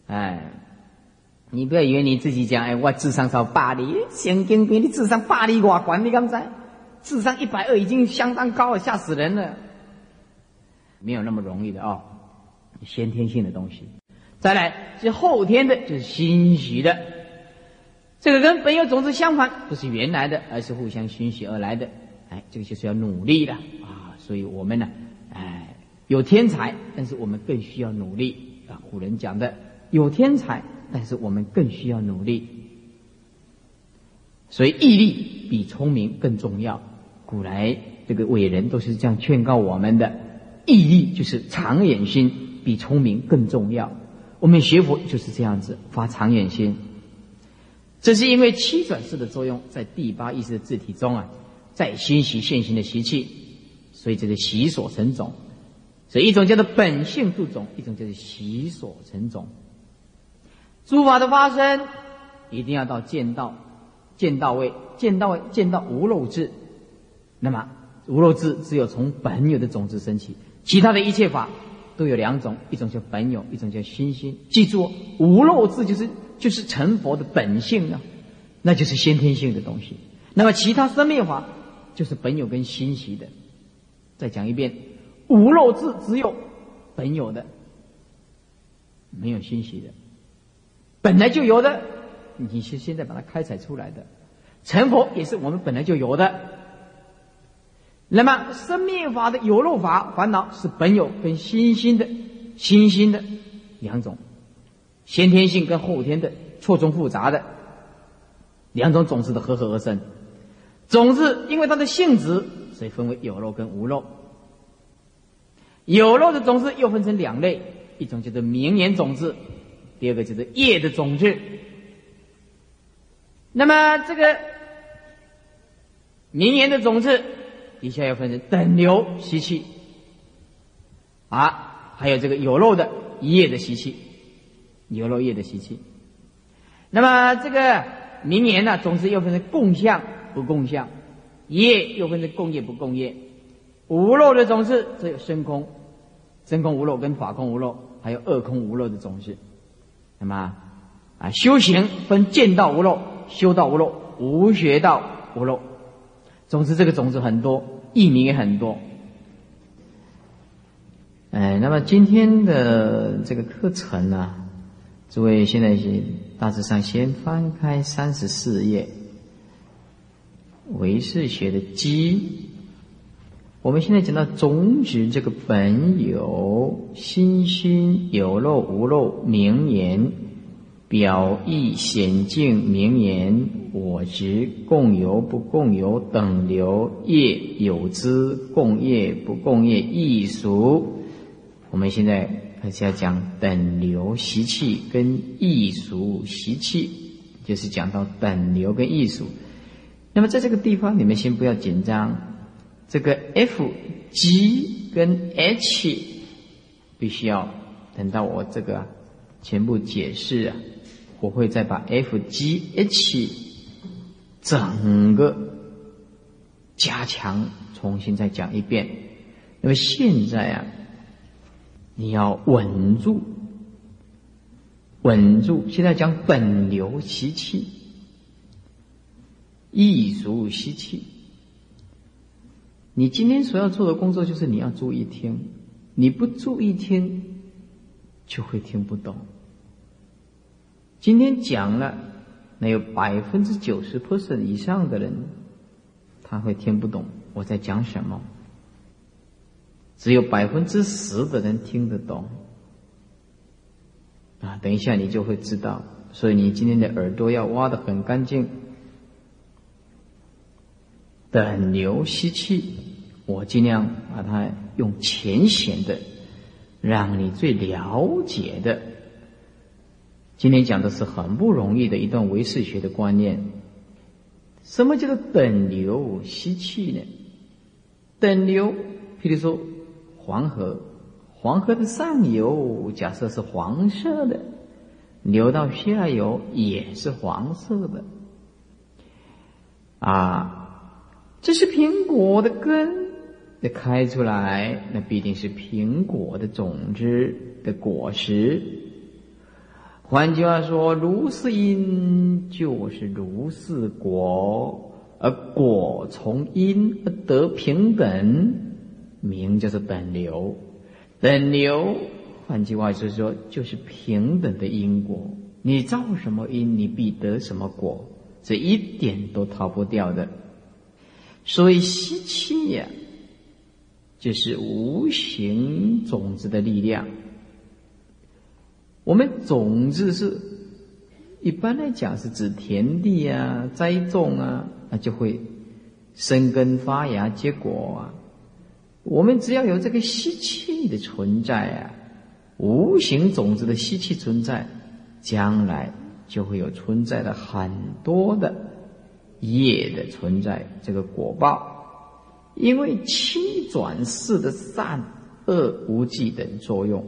哎，你不要以为你自己讲，哎，我智商超八里，神经病，你智商八里我管你刚才，智商一百二已经相当高了，吓死人了，没有那么容易的哦，先天性的东西，再来是后天的，就是心虚的，这个跟本有种子相反，不是原来的，而是互相熏习而来的，哎，这个就是要努力的啊。所以我们呢，哎，有天才，但是我们更需要努力啊。古人讲的，有天才，但是我们更需要努力。所以毅力比聪明更重要。古来这个伟人都是这样劝告我们的：毅力就是长远心，比聪明更重要。我们学佛就是这样子，发长远心。这是因为七转世的作用，在第八意识的字体中啊，在心习现行的习气。所以这是习所成种，所以一种叫做本性度种，一种叫做习所成种。诸法的发生，一定要到见道，见到位，见到位，见到无漏智。那么无漏智只有从本有的种子升起，其他的一切法都有两种，一种叫本有，一种叫心心。记住，无漏智就是就是成佛的本性啊，那就是先天性的东西。那么其他生命法就是本有跟心习的。再讲一遍，无漏智只有本有的，没有欣喜的，本来就有的，你是现在把它开采出来的，成佛也是我们本来就有的。那么生命法的有漏法烦恼是本有跟新兴的、新兴的两种，先天性跟后天的错综复杂的两种种子的合合而生，种子因为它的性质。所以分为有肉跟无肉。有肉的种子又分成两类，一种叫做明年种子，第二个就是叶的种子。那么这个明年的种子，底下要分成等流习气，啊，还有这个有肉的一叶的习气，牛肉叶的习气。那么这个明年呢，种子又分成共相不共相。业又分成共业不共业，无漏的种子只有深空、真空无漏跟法空无漏，还有二空无漏的种子。那么啊，修行分见道无漏、修道无漏、无学道无漏。总之，这个种子很多，译名也很多。哎，那么今天的这个课程呢，诸位现在是大致上先翻开三十四页。唯识学的基，我们现在讲到种子这个本有心心有漏无漏名言，表意显境名言，我执共有不共有等流业有之共业不共业艺术。我们现在而且要讲等流习气跟艺术习气，就是讲到等流跟艺术。那么在这个地方，你们先不要紧张，这个 F、G 跟 H 必须要等到我这个全部解释啊。我会再把 F、G、H 整个加强，重新再讲一遍。那么现在啊，你要稳住，稳住。现在讲本流习气，艺俗习气。你今天所要做的工作就是你要注意听，你不注意听，就会听不懂。今天讲了，那有百分之九十 percent 以上的人，他会听不懂我在讲什么。只有百分之十的人听得懂。啊，等一下你就会知道。所以你今天的耳朵要挖的很干净。等流吸气，我尽量把它用浅显的，让你最了解的。今天讲的是很不容易的一段唯识学的观念。什么叫做等流吸气呢？等流，譬如说黄河，黄河的上游假设是黄色的，流到下游也是黄色的。啊，这是苹果的根，那开出来，那必定是苹果的种子的果实。换句话说，如是因就是如是果，而果从因而得平等，名叫做等流。等流，换句话是说，就是平等的因果。你造什么因，你必得什么果，这一点都逃不掉的。所以吸气呀，就是无形种子的力量。我们种子是，一般来讲是指田地啊、栽种啊，那就会生根发芽结果啊。我们只要有这个吸气的存在啊，无形种子的吸气存在，将来就会有存在的很多的业的存在，这个果报，因为七转世的善恶无记等作用。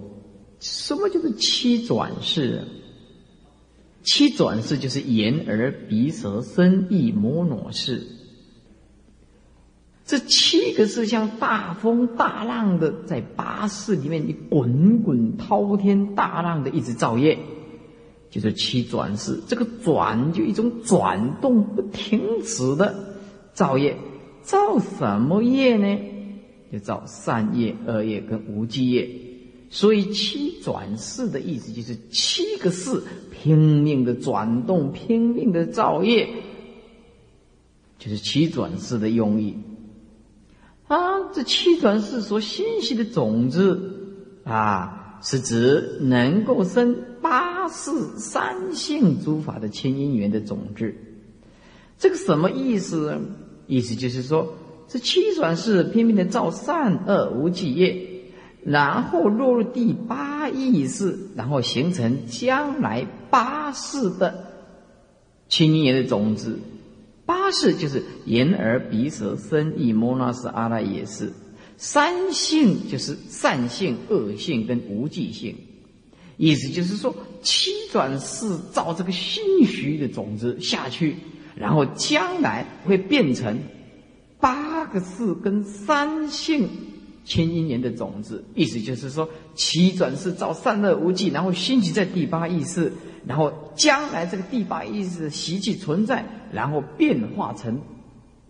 什么叫做七转世？七转世就是眼耳鼻舌身意摩罗世。这七个是像大风大浪的，在八世里面，你滚滚滔天大浪的一直造业，就是七转世。这个转就一种转动不停止的造业，造什么业呢？就造善业、恶业跟无记业。所以七转世的意思就是七个世拼命的转动，拼命的造业，就是七转世的用意。啊，这七转世所欣喜的种子啊，是指能够生八世三性诸法的千因缘的种子。这个什么意思？意思就是说，这七转世拼命的造善恶无记业。然后落入第八意识，然后形成将来八世的青叶的种子。八世就是眼耳鼻舌身意摩那斯阿赖耶识，三性就是善性、恶性跟无记性。意思就是说，七转世造这个心虚的种子下去，然后将来会变成八个世跟三性。千因缘的种子，意思就是说，七转世造善恶无记，然后兴起在第八意识，然后将来这个第八意识的习气存在，然后变化成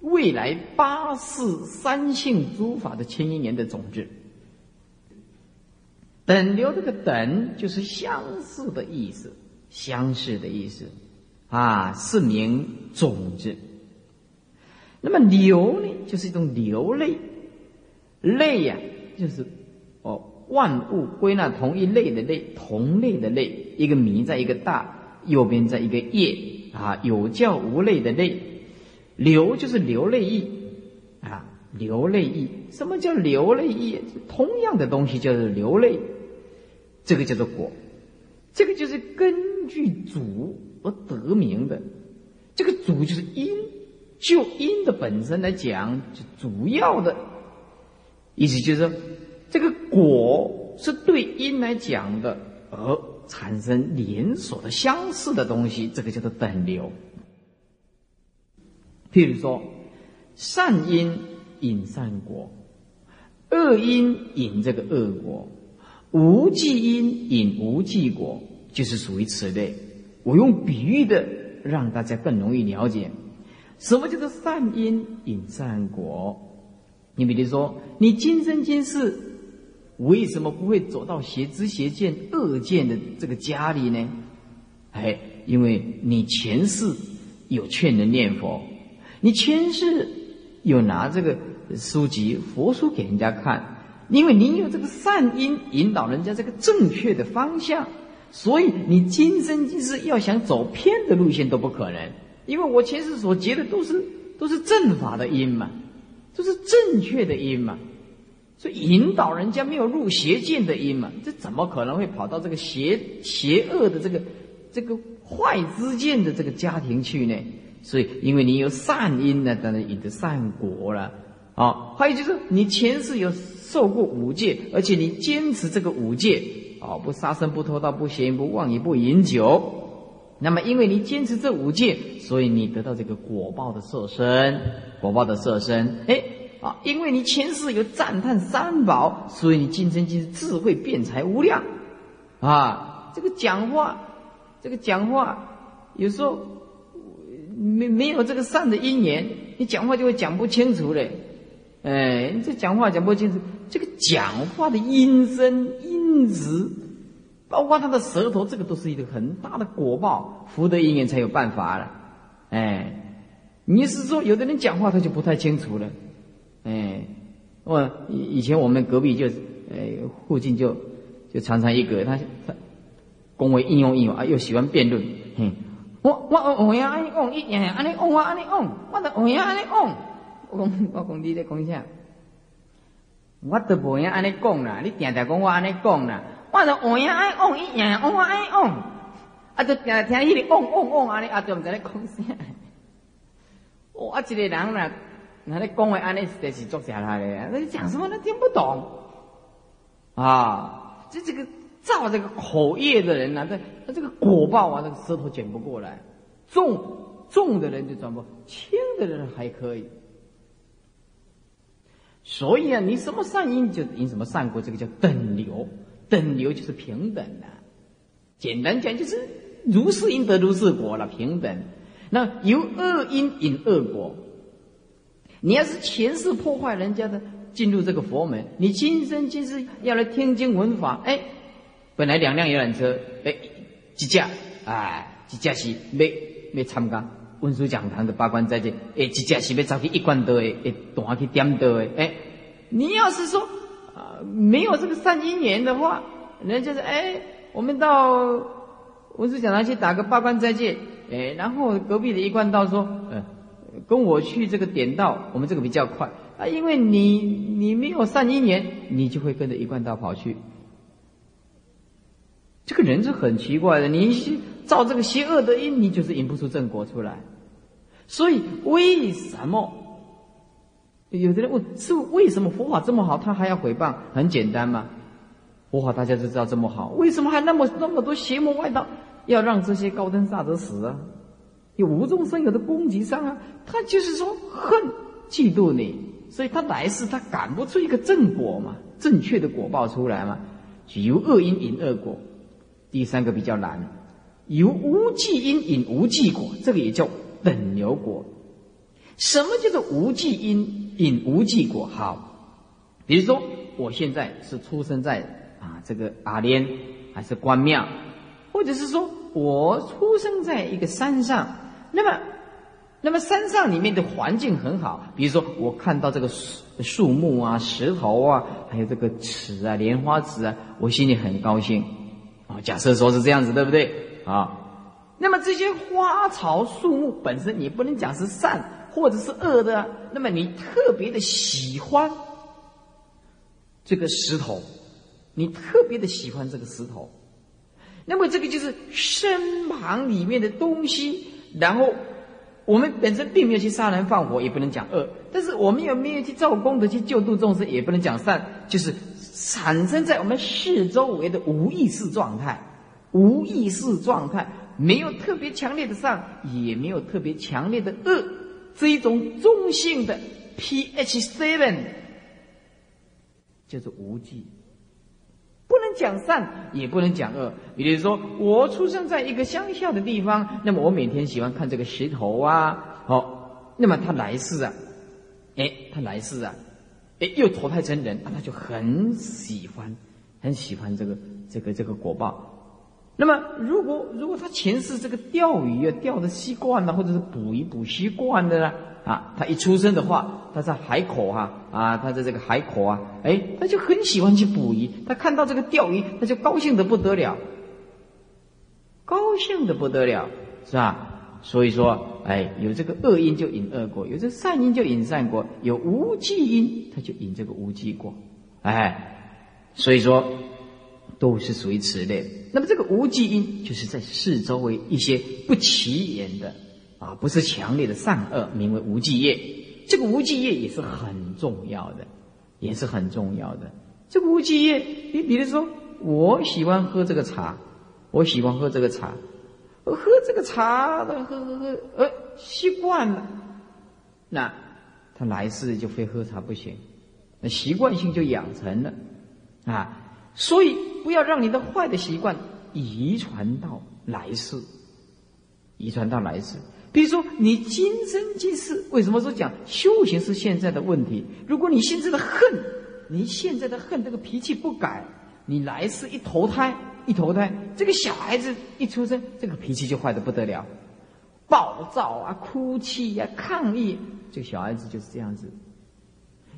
未来八世三性诸法的千亿年的种子。等流这个等就是相似的意思，相似的意思啊，是名种子。那么流呢，就是一种流泪。类呀，就是哦，万物归纳同一类的类，同类的类，一个米在一个大，右边在一个业啊，有教无类的类，流就是流泪意啊，流泪意。什么叫流泪意？同样的东西叫做流泪，这个叫做果，这个就是根据主而得名的。这个主就是因，就因的本身来讲，就主要的意思就是，这个果是对因来讲的，而产生连锁的相似的东西，这个叫做等流。譬如说，善因引善果，恶因引这个恶果，无记因引无记果，就是属于此类。我用比喻的。让大家更容易了解，什么叫做善因引善果？你比如说，你今生今世为什么不会走到邪知邪见恶见的这个家里呢？哎，因为你前世有劝人念佛，你前世有拿这个书籍佛书给人家看，因为你有这个善因引导人家这个正确的方向。所以你今生今世要想走偏的路线都不可能，因为我前世所结的都是都是正法的因嘛，都是正确的因嘛，所以引导人家没有入邪见的因嘛，这怎么可能会跑到这个邪邪恶的这个这个坏之见的这个家庭去呢？所以因为你有善因呢，当然引得善果了啊。还有就是你前世有受过五戒，而且你坚持这个五戒。哦，不杀生，不偷盗，不邪淫，不妄语，不饮酒。那么，因为你坚持这五戒，所以你得到这个果报的色身，果报的色身。哎，啊，因为你前世有赞叹三宝，所以你今生今世智慧辩才无量。啊，这个讲话，这个讲话，有时候没没有这个善的因缘，你讲话就会讲不清楚嘞。哎，你这讲话讲不清楚，这个讲话的音声音。质，包括他的舌头，这个都是一个很大的果报，福德因缘才有办法了。哎，你是说有的人讲话他就不太清楚了？哎，我以以前我们隔壁就，哎，附近就就常常一个他他恭维应用应用啊，又喜欢辩论。哼，我我我呀安尼讲，一样安尼讲，我安尼讲，我的我呀安尼讲，我讲我讲你在讲啥？我都无样安尼讲啦，你定定讲我安尼讲啦，我就换样爱讲，一样我爱讲，啊，就定定听迄个讲讲讲安尼，啊，就毋知咧讲啥。我一个人啦，那你讲话安尼就是作假来的，你讲什么都听不懂。啊，这这个造这个口业的人呐，这他这个果报啊，这个舌头卷不过来，重重的人就转不，轻的人还可以。所以啊，你什么善因就因什么善果，这个叫等流，等流就是平等的。简单讲就是如是因得如是果了，平等。那由恶因引恶果，你要是前世破坏人家的，进入这个佛门，你今生今世要来听经闻法，哎，本来两辆游览车，哎，几架，哎，几架是没没参加。文殊讲堂的八关斋戒，哎，几架是要走去一关道的，哎，断去点道的，哎，你要是说啊，没有这个善因缘的话，人家是哎，我们到文殊讲堂去打个八关斋戒，哎，然后隔壁的一关道说，嗯，跟我去这个点道，我们这个比较快啊，因为你你没有善因缘，你就会跟着一贯道跑去。这个人是很奇怪的，你造这个邪恶的因，你就是引不出正果出来。所以为什么有的人问是为什么佛法这么好，他还要毁谤？很简单嘛，佛法大家都知道这么好，为什么还那么那么多邪魔外道要让这些高登萨者死啊？有无中生有的攻击上啊，他就是说恨嫉妒你，所以他来世他赶不出一个正果嘛，正确的果报出来嘛，由恶因引恶果。第三个比较难，由无记因引无记果，这个也叫等流果。什么叫做无记因引无记果？好，比如说我现在是出生在啊这个阿莲还是关庙，或者是说我出生在一个山上，那么那么山上里面的环境很好，比如说我看到这个树树木啊、石头啊，还有这个池啊、莲花池啊，我心里很高兴。啊，假设说是这样子，对不对？啊，那么这些花草树木本身，你不能讲是善或者是恶的。那么你特别的喜欢这个石头，你特别的喜欢这个石头，那么这个就是身旁里面的东西。然后我们本身并没有去杀人放火，也不能讲恶；但是我们有没有去造功德、去救度众生，也不能讲善。就是产生在我们四周围的无意识状态，无意识状态。没有特别强烈的善，也没有特别强烈的恶，这一种中性的 pH seven 就是无记，讲善，也不能讲恶。比如说，我出生在一个乡下的地方，那么我每天喜欢看这个石头啊，好，那么他来世啊，哎，他来世啊，哎，又投胎成人，那他就很喜欢，很喜欢这个这个这个果报。那么，如果如果他前世这个钓鱼啊钓的习惯了，或者是捕鱼捕习惯的呢，啊他一出生的话，他在海口哈啊，他在这个海口啊，哎，他就很喜欢去捕鱼，他看到这个钓鱼，他就高兴的不得了，高兴的不得了，是吧？所以说，哎，有这个恶因就引恶果，有这善因就引善果，有无记因他就引这个无记果，哎，所以说。都是属于此类。那么这个无记因，就是在四周围一些不起眼的啊，不是强烈的善恶，名为无记业。这个无记业也是很重要的，也是很重要的。这个无记业，你比如说，我喜欢喝这个茶，我喜欢喝这个茶，喝这个茶，喝喝喝，呃，习惯了，那他来世就非喝茶不行，那习惯性就养成了啊。所以，不要让你的坏的习惯遗传到来世，遗传到来世。比如说，你今生今世，为什么说讲修行是现在的问题？如果你现在的恨，你现在的恨这个脾气不改，你来世一投胎，一投胎，这个小孩子一出生，这个脾气就坏的不得了，暴躁啊，哭泣呀，抗议，这个小孩子就是这样子。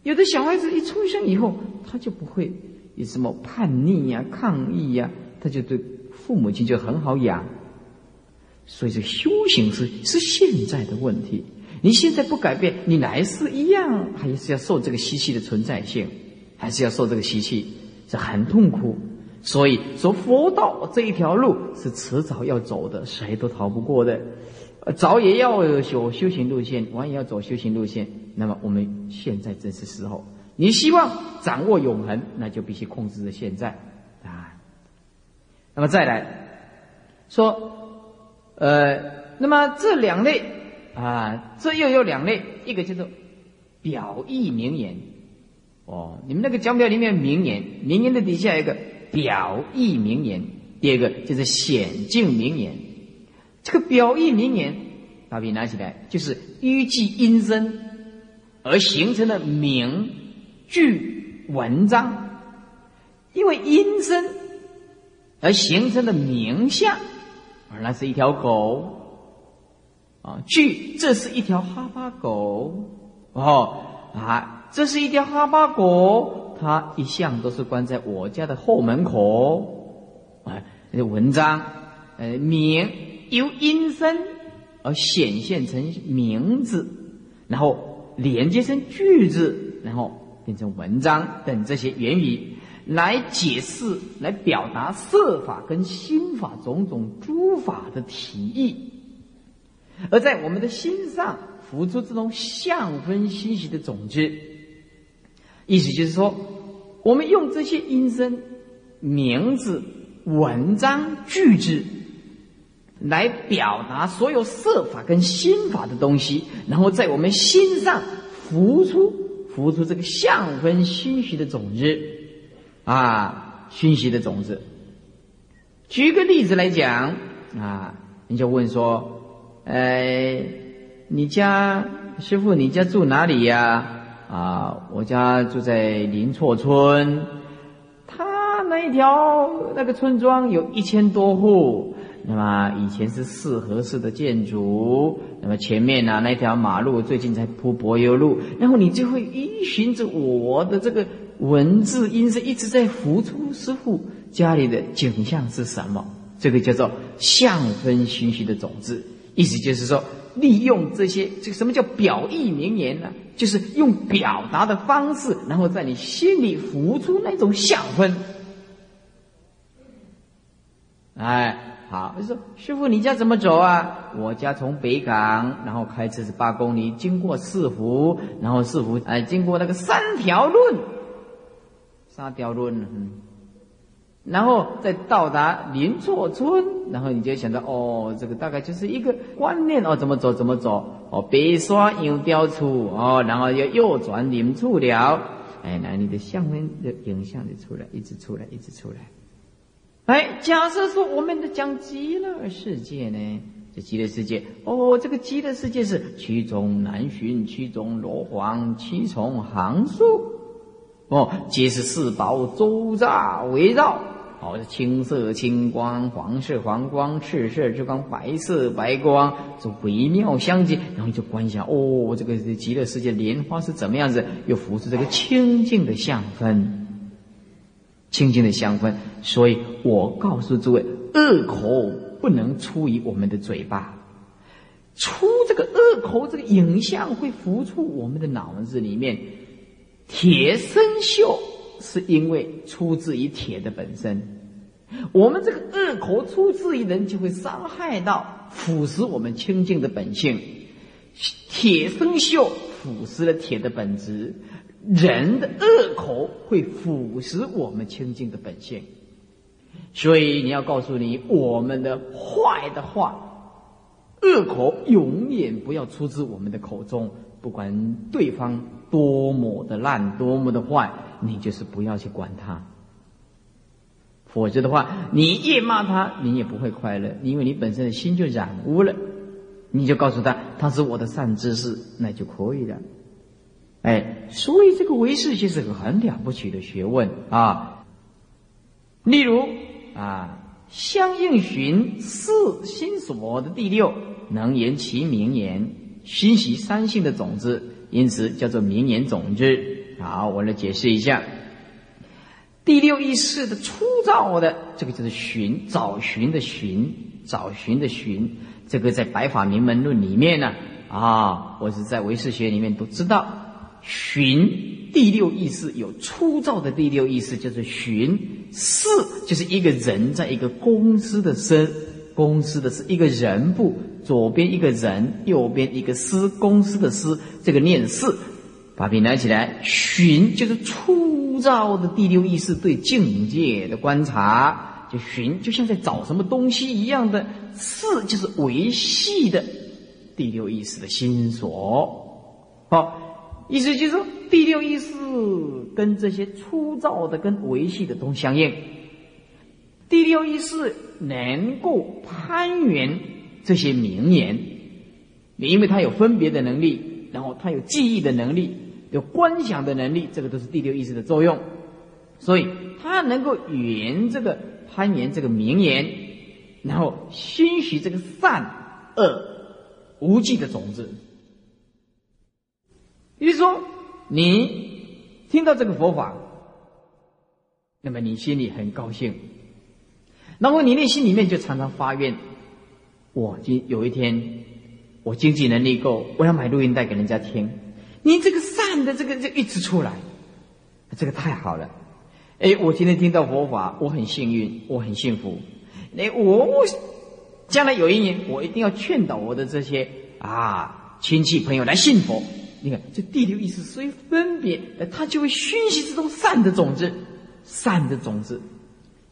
有的小孩子一出生以后，他就不会。有什么叛逆呀、抗议呀，他就对父母亲就很好养。所以这修行是是现在的问题。你现在不改变，你来世一样还是要受这个习气的存在性，还是要受这个习气，是很痛苦。所以说佛道这一条路是迟早要走的，谁都逃不过的。早也要走修行路线，晚也要走修行路线。那么我们现在正是时候。你希望掌握永恒，那就必须控制着现在啊。那么再来说，呃，那么这两类啊，这又有两类，一个叫做表意名言。哦，你们那个讲表里面名言，名言的底下有一个表意名言。第二个就是显境名言。这个表意名言，把笔拿起来，就是依据音声而形成的名。句文章，因为音声而形成的名相，而那是一条狗啊。句，这是一条哈巴狗哦啊，这是一条哈巴狗，它一向都是关在我家的后门口。哎，文章，呃，名由音声而显现成名字，然后连接成句子，然后。变成文章等这些言语来解释、来表达色法跟心法种种诸法的体义，而在我们的心上浮出这种相分心息的种子。意思就是说，我们用这些音声、名字、文章、句子来表达所有色法跟心法的东西，然后在我们心上浮出。浮出这个相分心息的种子，啊，熏习的种子。举个例子来讲，啊，你就问说，呃，你家师傅，你家住哪里呀？啊，我家住在林厝村，他那一条那个村庄有一千多户。那么以前是四合式的建筑，那么前面呢那条马路最近才铺柏油路，然后你就会依循着我的这个文字音是一直在浮出师傅家里的景象是什么？这个叫做相分熏习的种子，意思就是说，利用这些，这个什么叫表意名言呢？就是用表达的方式，然后在你心里浮出那种相分。哎，好，就说师傅，你家怎么走啊？我家从北港，然后开车是八公里，经过四福，然后四福哎，经过那个三条论，三条论，嗯。然后再到达林厝村，然后你就想到哦，这个大概就是一个观念哦，怎么走怎么走哦，北刷杨雕处哦，然后要右转林厝了，哎，那你的相面的影像就出来，一直出来，一直出来。哎，假设说我们的讲极乐世界呢，这极乐世界哦，这个极乐世界是曲中南巡，曲中罗黄，七重行树。哦，皆是四宝周匝围绕，哦，青色青光，黄色黄光，赤色之光，白色白光，这微妙相接，然后就观想，哦，这个极乐世界莲花是怎么样子，又浮出这个清净的相分，清净的相分。所以我告诉诸位，恶口不能出于我们的嘴巴，出这个恶口，这个影像会浮出我们的脑子里面。铁生锈是因为出自于铁的本身，我们这个恶口出自于人，就会伤害到腐蚀我们清净的本性。铁生锈腐蚀了铁的本质，人的恶口会腐蚀我们清净的本性。所以你要告诉你，我们的坏的话，恶口永远不要出自我们的口中，不管对方。多么的烂，多么的坏，你就是不要去管他。否则的话，你越骂他，你也不会快乐，因为你本身的心就染污了。你就告诉他，他是我的善知识，那就可以了。哎，所以这个唯识学是个很了不起的学问啊。例如啊，相应寻四心所的第六，能言其名言，熏习三性的种子。因此叫做名言种子。好，我来解释一下。第六意识的粗糙的这个就是寻，找寻的寻，找寻的寻。这个在《白法名门论》里面呢，啊，或是在唯识学里面都知道，寻第六意识有粗糙的第六意识，叫做寻。是就是一个人在一个公司的身，公司的是一个人部。左边一个人，右边一个司，公司的司，这个念四，把笔拿起来，寻就是粗糙的第六意识对境界的观察，就寻就像在找什么东西一样的，四就是维系的第六意识的心所。好，意思就是说，第六意识跟这些粗糙的、跟维系的都相应，第六意识能够攀援。这些名言，因为它有分别的能力，然后它有记忆的能力，有观想的能力，这个都是第六意识的作用，所以它能够圆这个攀岩这个名言，然后熏习这个善恶无忌的种子。比如说，你听到这个佛法，那么你心里很高兴，然后你内心里面就常常发愿。我今有一天，我经济能力够，我要买录音带给人家听。你这个善的这个就一直出来，这个太好了。哎，我今天听到佛法，我很幸运，我很幸福。哎，我将来有一年，我一定要劝导我的这些啊亲戚朋友来信佛。你看，这第六意识所以分别，他就会熏习这种善的种子，善的种子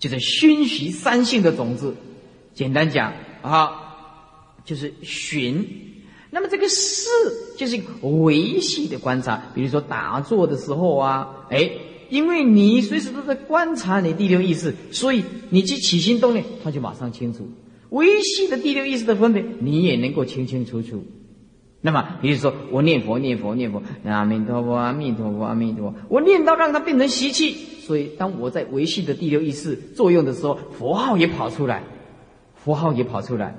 就是熏习三性的种子。简单讲啊。就是寻，那么这个视就是维系的观察，比如说打坐的时候啊，哎，因为你随时都在观察你第六意识，所以你去起心动念，他就马上清楚维系的第六意识的分别，你也能够清清楚楚。那么，比如说我念佛念佛念佛，阿弥陀佛阿弥陀佛阿弥陀佛，我念到让它变成习气，所以当我在维系的第六意识作用的时候，佛号也跑出来，佛号也跑出来。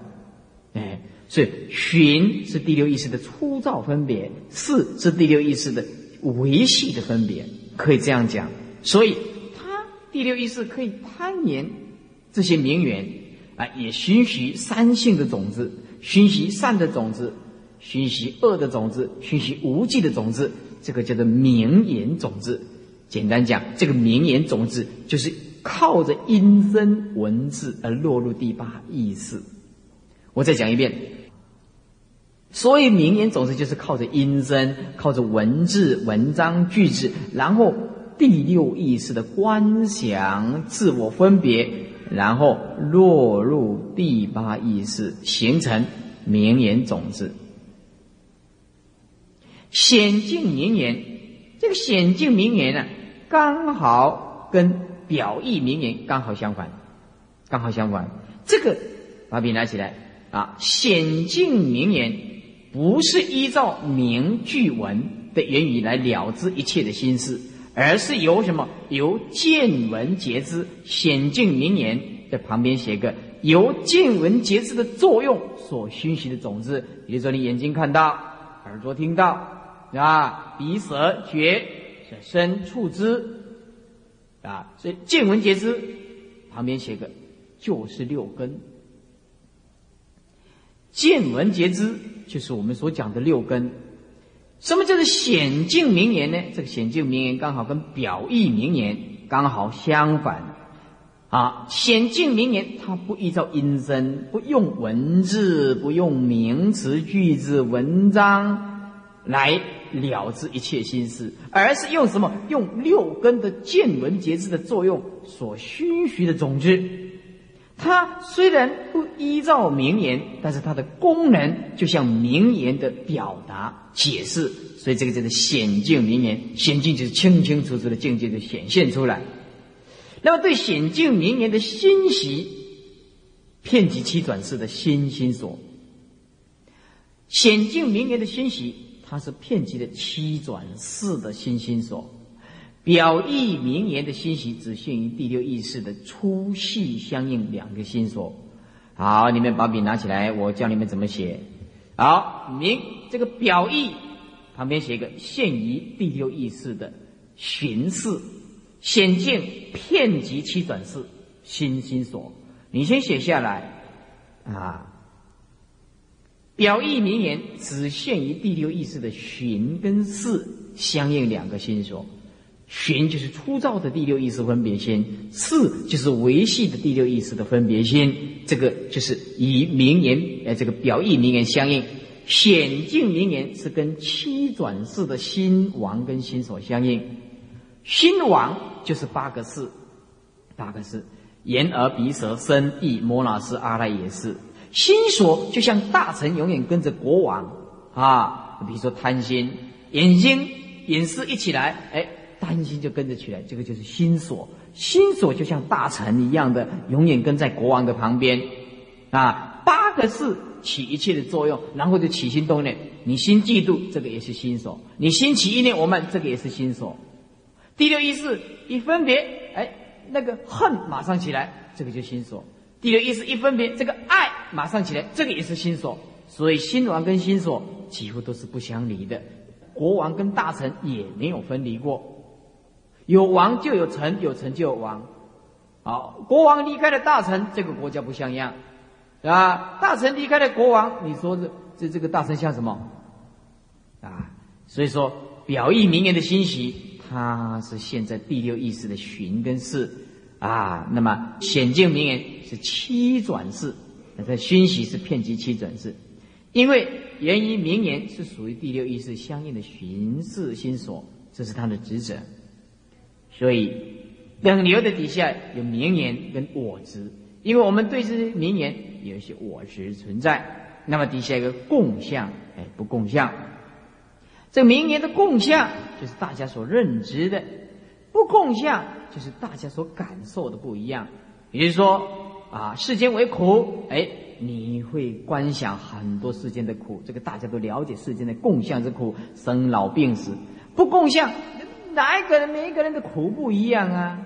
哎，所以寻是第六意识的粗糙分别，四是第六意识的维系的分别，可以这样讲。所以它第六意识可以攀岩这些名缘啊，也熏习三性的种子，熏习善的种子，熏习恶的种子，熏习无记的种子，这个叫做名言种子。简单讲，这个名言种子就是靠着音声文字而落入第八意识。我再讲一遍，所以名言种子就是靠着音声，靠着文字、文章、句子，然后第六意识的观想、自我分别，然后落入第八意识，形成名言种子。显境名言，这个显境名言呢？刚好跟表意名言刚好相反，刚好相反。这个把笔拿起来啊，显境名言不是依照名句文的言语来了知一切的心事，而是由什么？由见闻觉知。显境名言在旁边写个由见闻觉知的作用所熏习的种子，比如说你眼睛看到，耳朵听到，啊，鼻舌觉。身触之啊，所以见闻皆知，旁边写个就是六根。见闻皆知就是我们所讲的六根。什么叫做显境名言呢？这个显境名言刚好跟表意名言刚好相反啊。显境名言它不依照音声，不用文字，不用名词、句子、文章来。了知一切心事，而是用什么？用六根的见闻觉知的作用所熏习的种子。它虽然不依照名言，但是它的功能就像名言的表达解释，所以这个叫做显境名言。显境就是清清楚楚的境界就显现出来。那么对显境名言的欣习，遍及七转世的心心所。显境名言的欣习。它是片级的七转四的心心所，表意名言的信息只限于第六意识的粗细相应两个心所。好，你们把笔拿起来，我教你们怎么写。好，名这个表意旁边写一个限于第六意识的寻视，显见片级七转四心心所。你先写下来啊。表意名言只限于第六意识的寻跟视相应两个心所，寻就是粗糙的第六意识分别心，视就是维系的第六意识的分别心。这个就是以名言，呃，这个表意名言相应。显境名言是跟七转世的心王跟心所相应。心王就是八个世，八个世，眼耳鼻舌身意摩那斯阿赖耶识。心所就像大臣永远跟着国王啊，比如说贪心，眼睛眼视一起来，哎，贪心就跟着起来，这个就是心所。心所就像大臣一样的，永远跟在国王的旁边啊。八个字起一切的作用，然后就起心动念。你心嫉妒，这个也是心所；你心起一念我们，这个也是心所。第六意识一分别，哎，那个恨马上起来，这个就心所。第六意识一分别，这个爱马上起来，这个也是心所。所以心王跟心所几乎都是不相离的。国王跟大臣也没有分离过，有王就有臣，有臣就有王。好，国王离开了大臣，这个国家不像样，啊？大臣离开了国王，你说这这这个大臣像什么？啊，所以说表意名言的欣喜，它是现在第六意识的寻跟视。啊，那么显境名言是七转世，那这熏习是遍及七转世，因为源于名言是属于第六意识相应的寻视心所，这是他的职责。所以等流的底下有名言跟我执，因为我们对这些名言有一些我执存在，那么底下一个共相，哎，不共相，这名言的共相就是大家所认知的，不共相。就是大家所感受的不一样，比如说啊，世间为苦，哎，你会观想很多世间的苦，这个大家都了解世间的共相之苦，生老病死，不共相，哪一个人每一个人的苦不一样啊？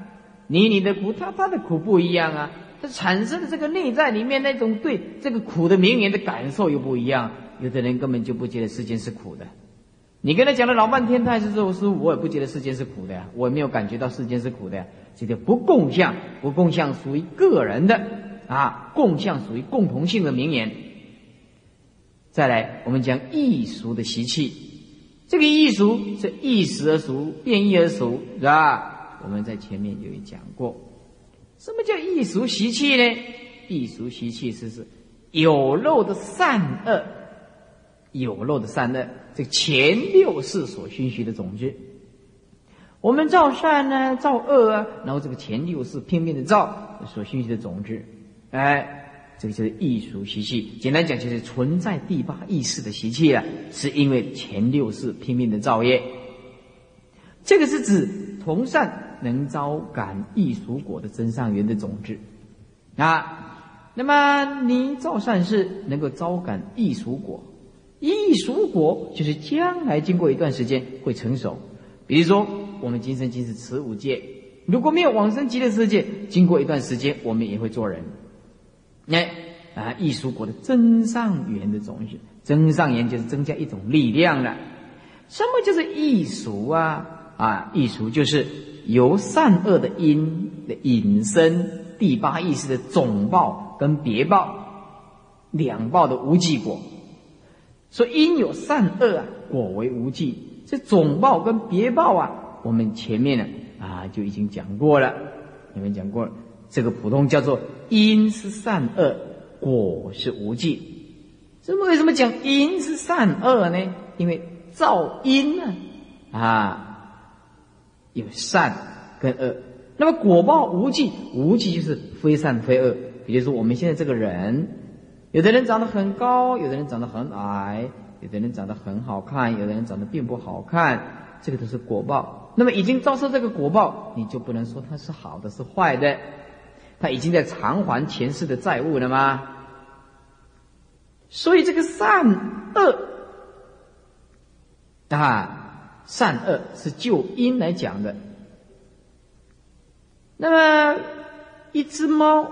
你你的苦，他他的苦不一样啊，他产生的这个内在里面那种对这个苦的名言的感受又不一样，有的人根本就不觉得世间是苦的。你跟他讲了老半天，他还是说：“师傅，我也不觉得世间是苦的呀，我也没有感觉到世间是苦的呀。”这个不共相，不共相属于个人的，啊，共相属于共同性的名言。再来，我们讲异俗的习气，这个异俗是易时而俗，变异而俗，是吧？我们在前面有讲过，什么叫异俗习气呢？异俗习气是是有漏的善恶，有漏的善恶，这个前六世所熏习的种子。我们造善呢，造恶啊，然后这个前六世拼命的造所熏习的种子，哎，这个就是艺术习气。简单讲，就是存在第八意识的习气了，是因为前六世拼命的造业。这个是指同善能招感艺术果的真上缘的种子啊。那么你造善事能够招感艺术果，艺术果就是将来经过一段时间会成熟，比如说。我们今生今世持五戒，如果没有往生极乐世界，经过一段时间，我们也会做人。哎，啊，艺术果的增上缘的种子，增上缘就是增加一种力量了。什么就是艺术啊？啊，艺术就是由善恶的因的引申，第八意识的总报跟别报两报的无记果。说因有善恶啊，果为无记，这总报跟别报啊。我们前面呢啊就已经讲过了，你们讲过，这个普通叫做因是善恶，果是无记。这为什么讲因是善恶呢？因为造因呢啊有善跟恶，那么果报无记，无记就是非善非恶。比如说我们现在这个人，有的人长得很高，有的人长得很矮，有的人长得很好看，有的人长得并不好看。这个都是果报，那么已经遭受这个果报，你就不能说它是好的是坏的，他已经在偿还前世的债务了吗？所以这个善恶啊，善恶是就因来讲的。那么一只猫，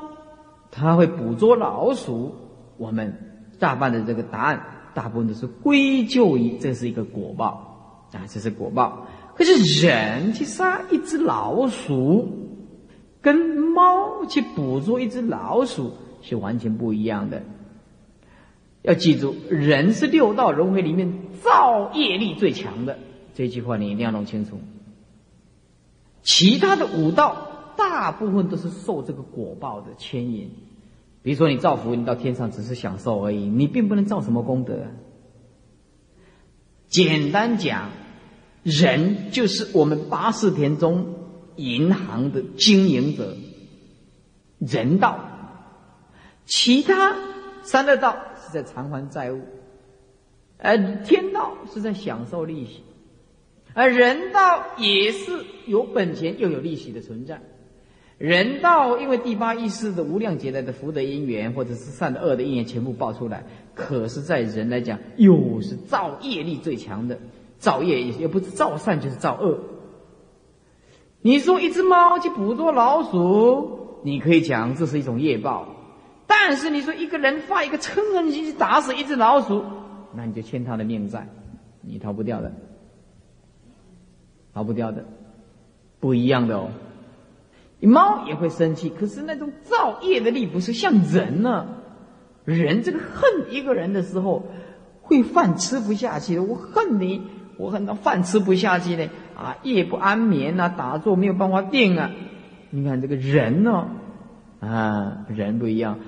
它会捕捉老鼠，我们大半的这个答案，大部分都是归咎于这是一个果报。啊，这是果报。可是人去杀一只老鼠，跟猫去捕捉一只老鼠是完全不一样的。要记住，人是六道轮回里面造业力最强的，这句话你一定要弄清楚。其他的五道大部分都是受这个果报的牵引。比如说，你造福，你到天上只是享受而已，你并不能造什么功德。简单讲。人就是我们八四田中银行的经营者，人道；其他三恶道是在偿还债务，而天道是在享受利息，而人道也是有本钱又有利息的存在。人道因为第八意识的无量劫来的福德因缘，或者是善的恶的因缘全部爆出来，可是，在人来讲，又是造业力最强的。造业也不是造善就是造恶。你说一只猫去捕捉老鼠，你可以讲这是一种业报；但是你说一个人发一个嗔恨心去打死一只老鼠，那你就欠他的命债，你逃不掉的，逃不掉的，不一样的哦。猫也会生气，可是那种造业的力不是像人呢。人这个恨一个人的时候，会饭吃不下去，我恨你。我恨到饭吃不下去呢，啊，夜不安眠呐，打坐没有办法定啊。你看这个人呢，啊，人不一样，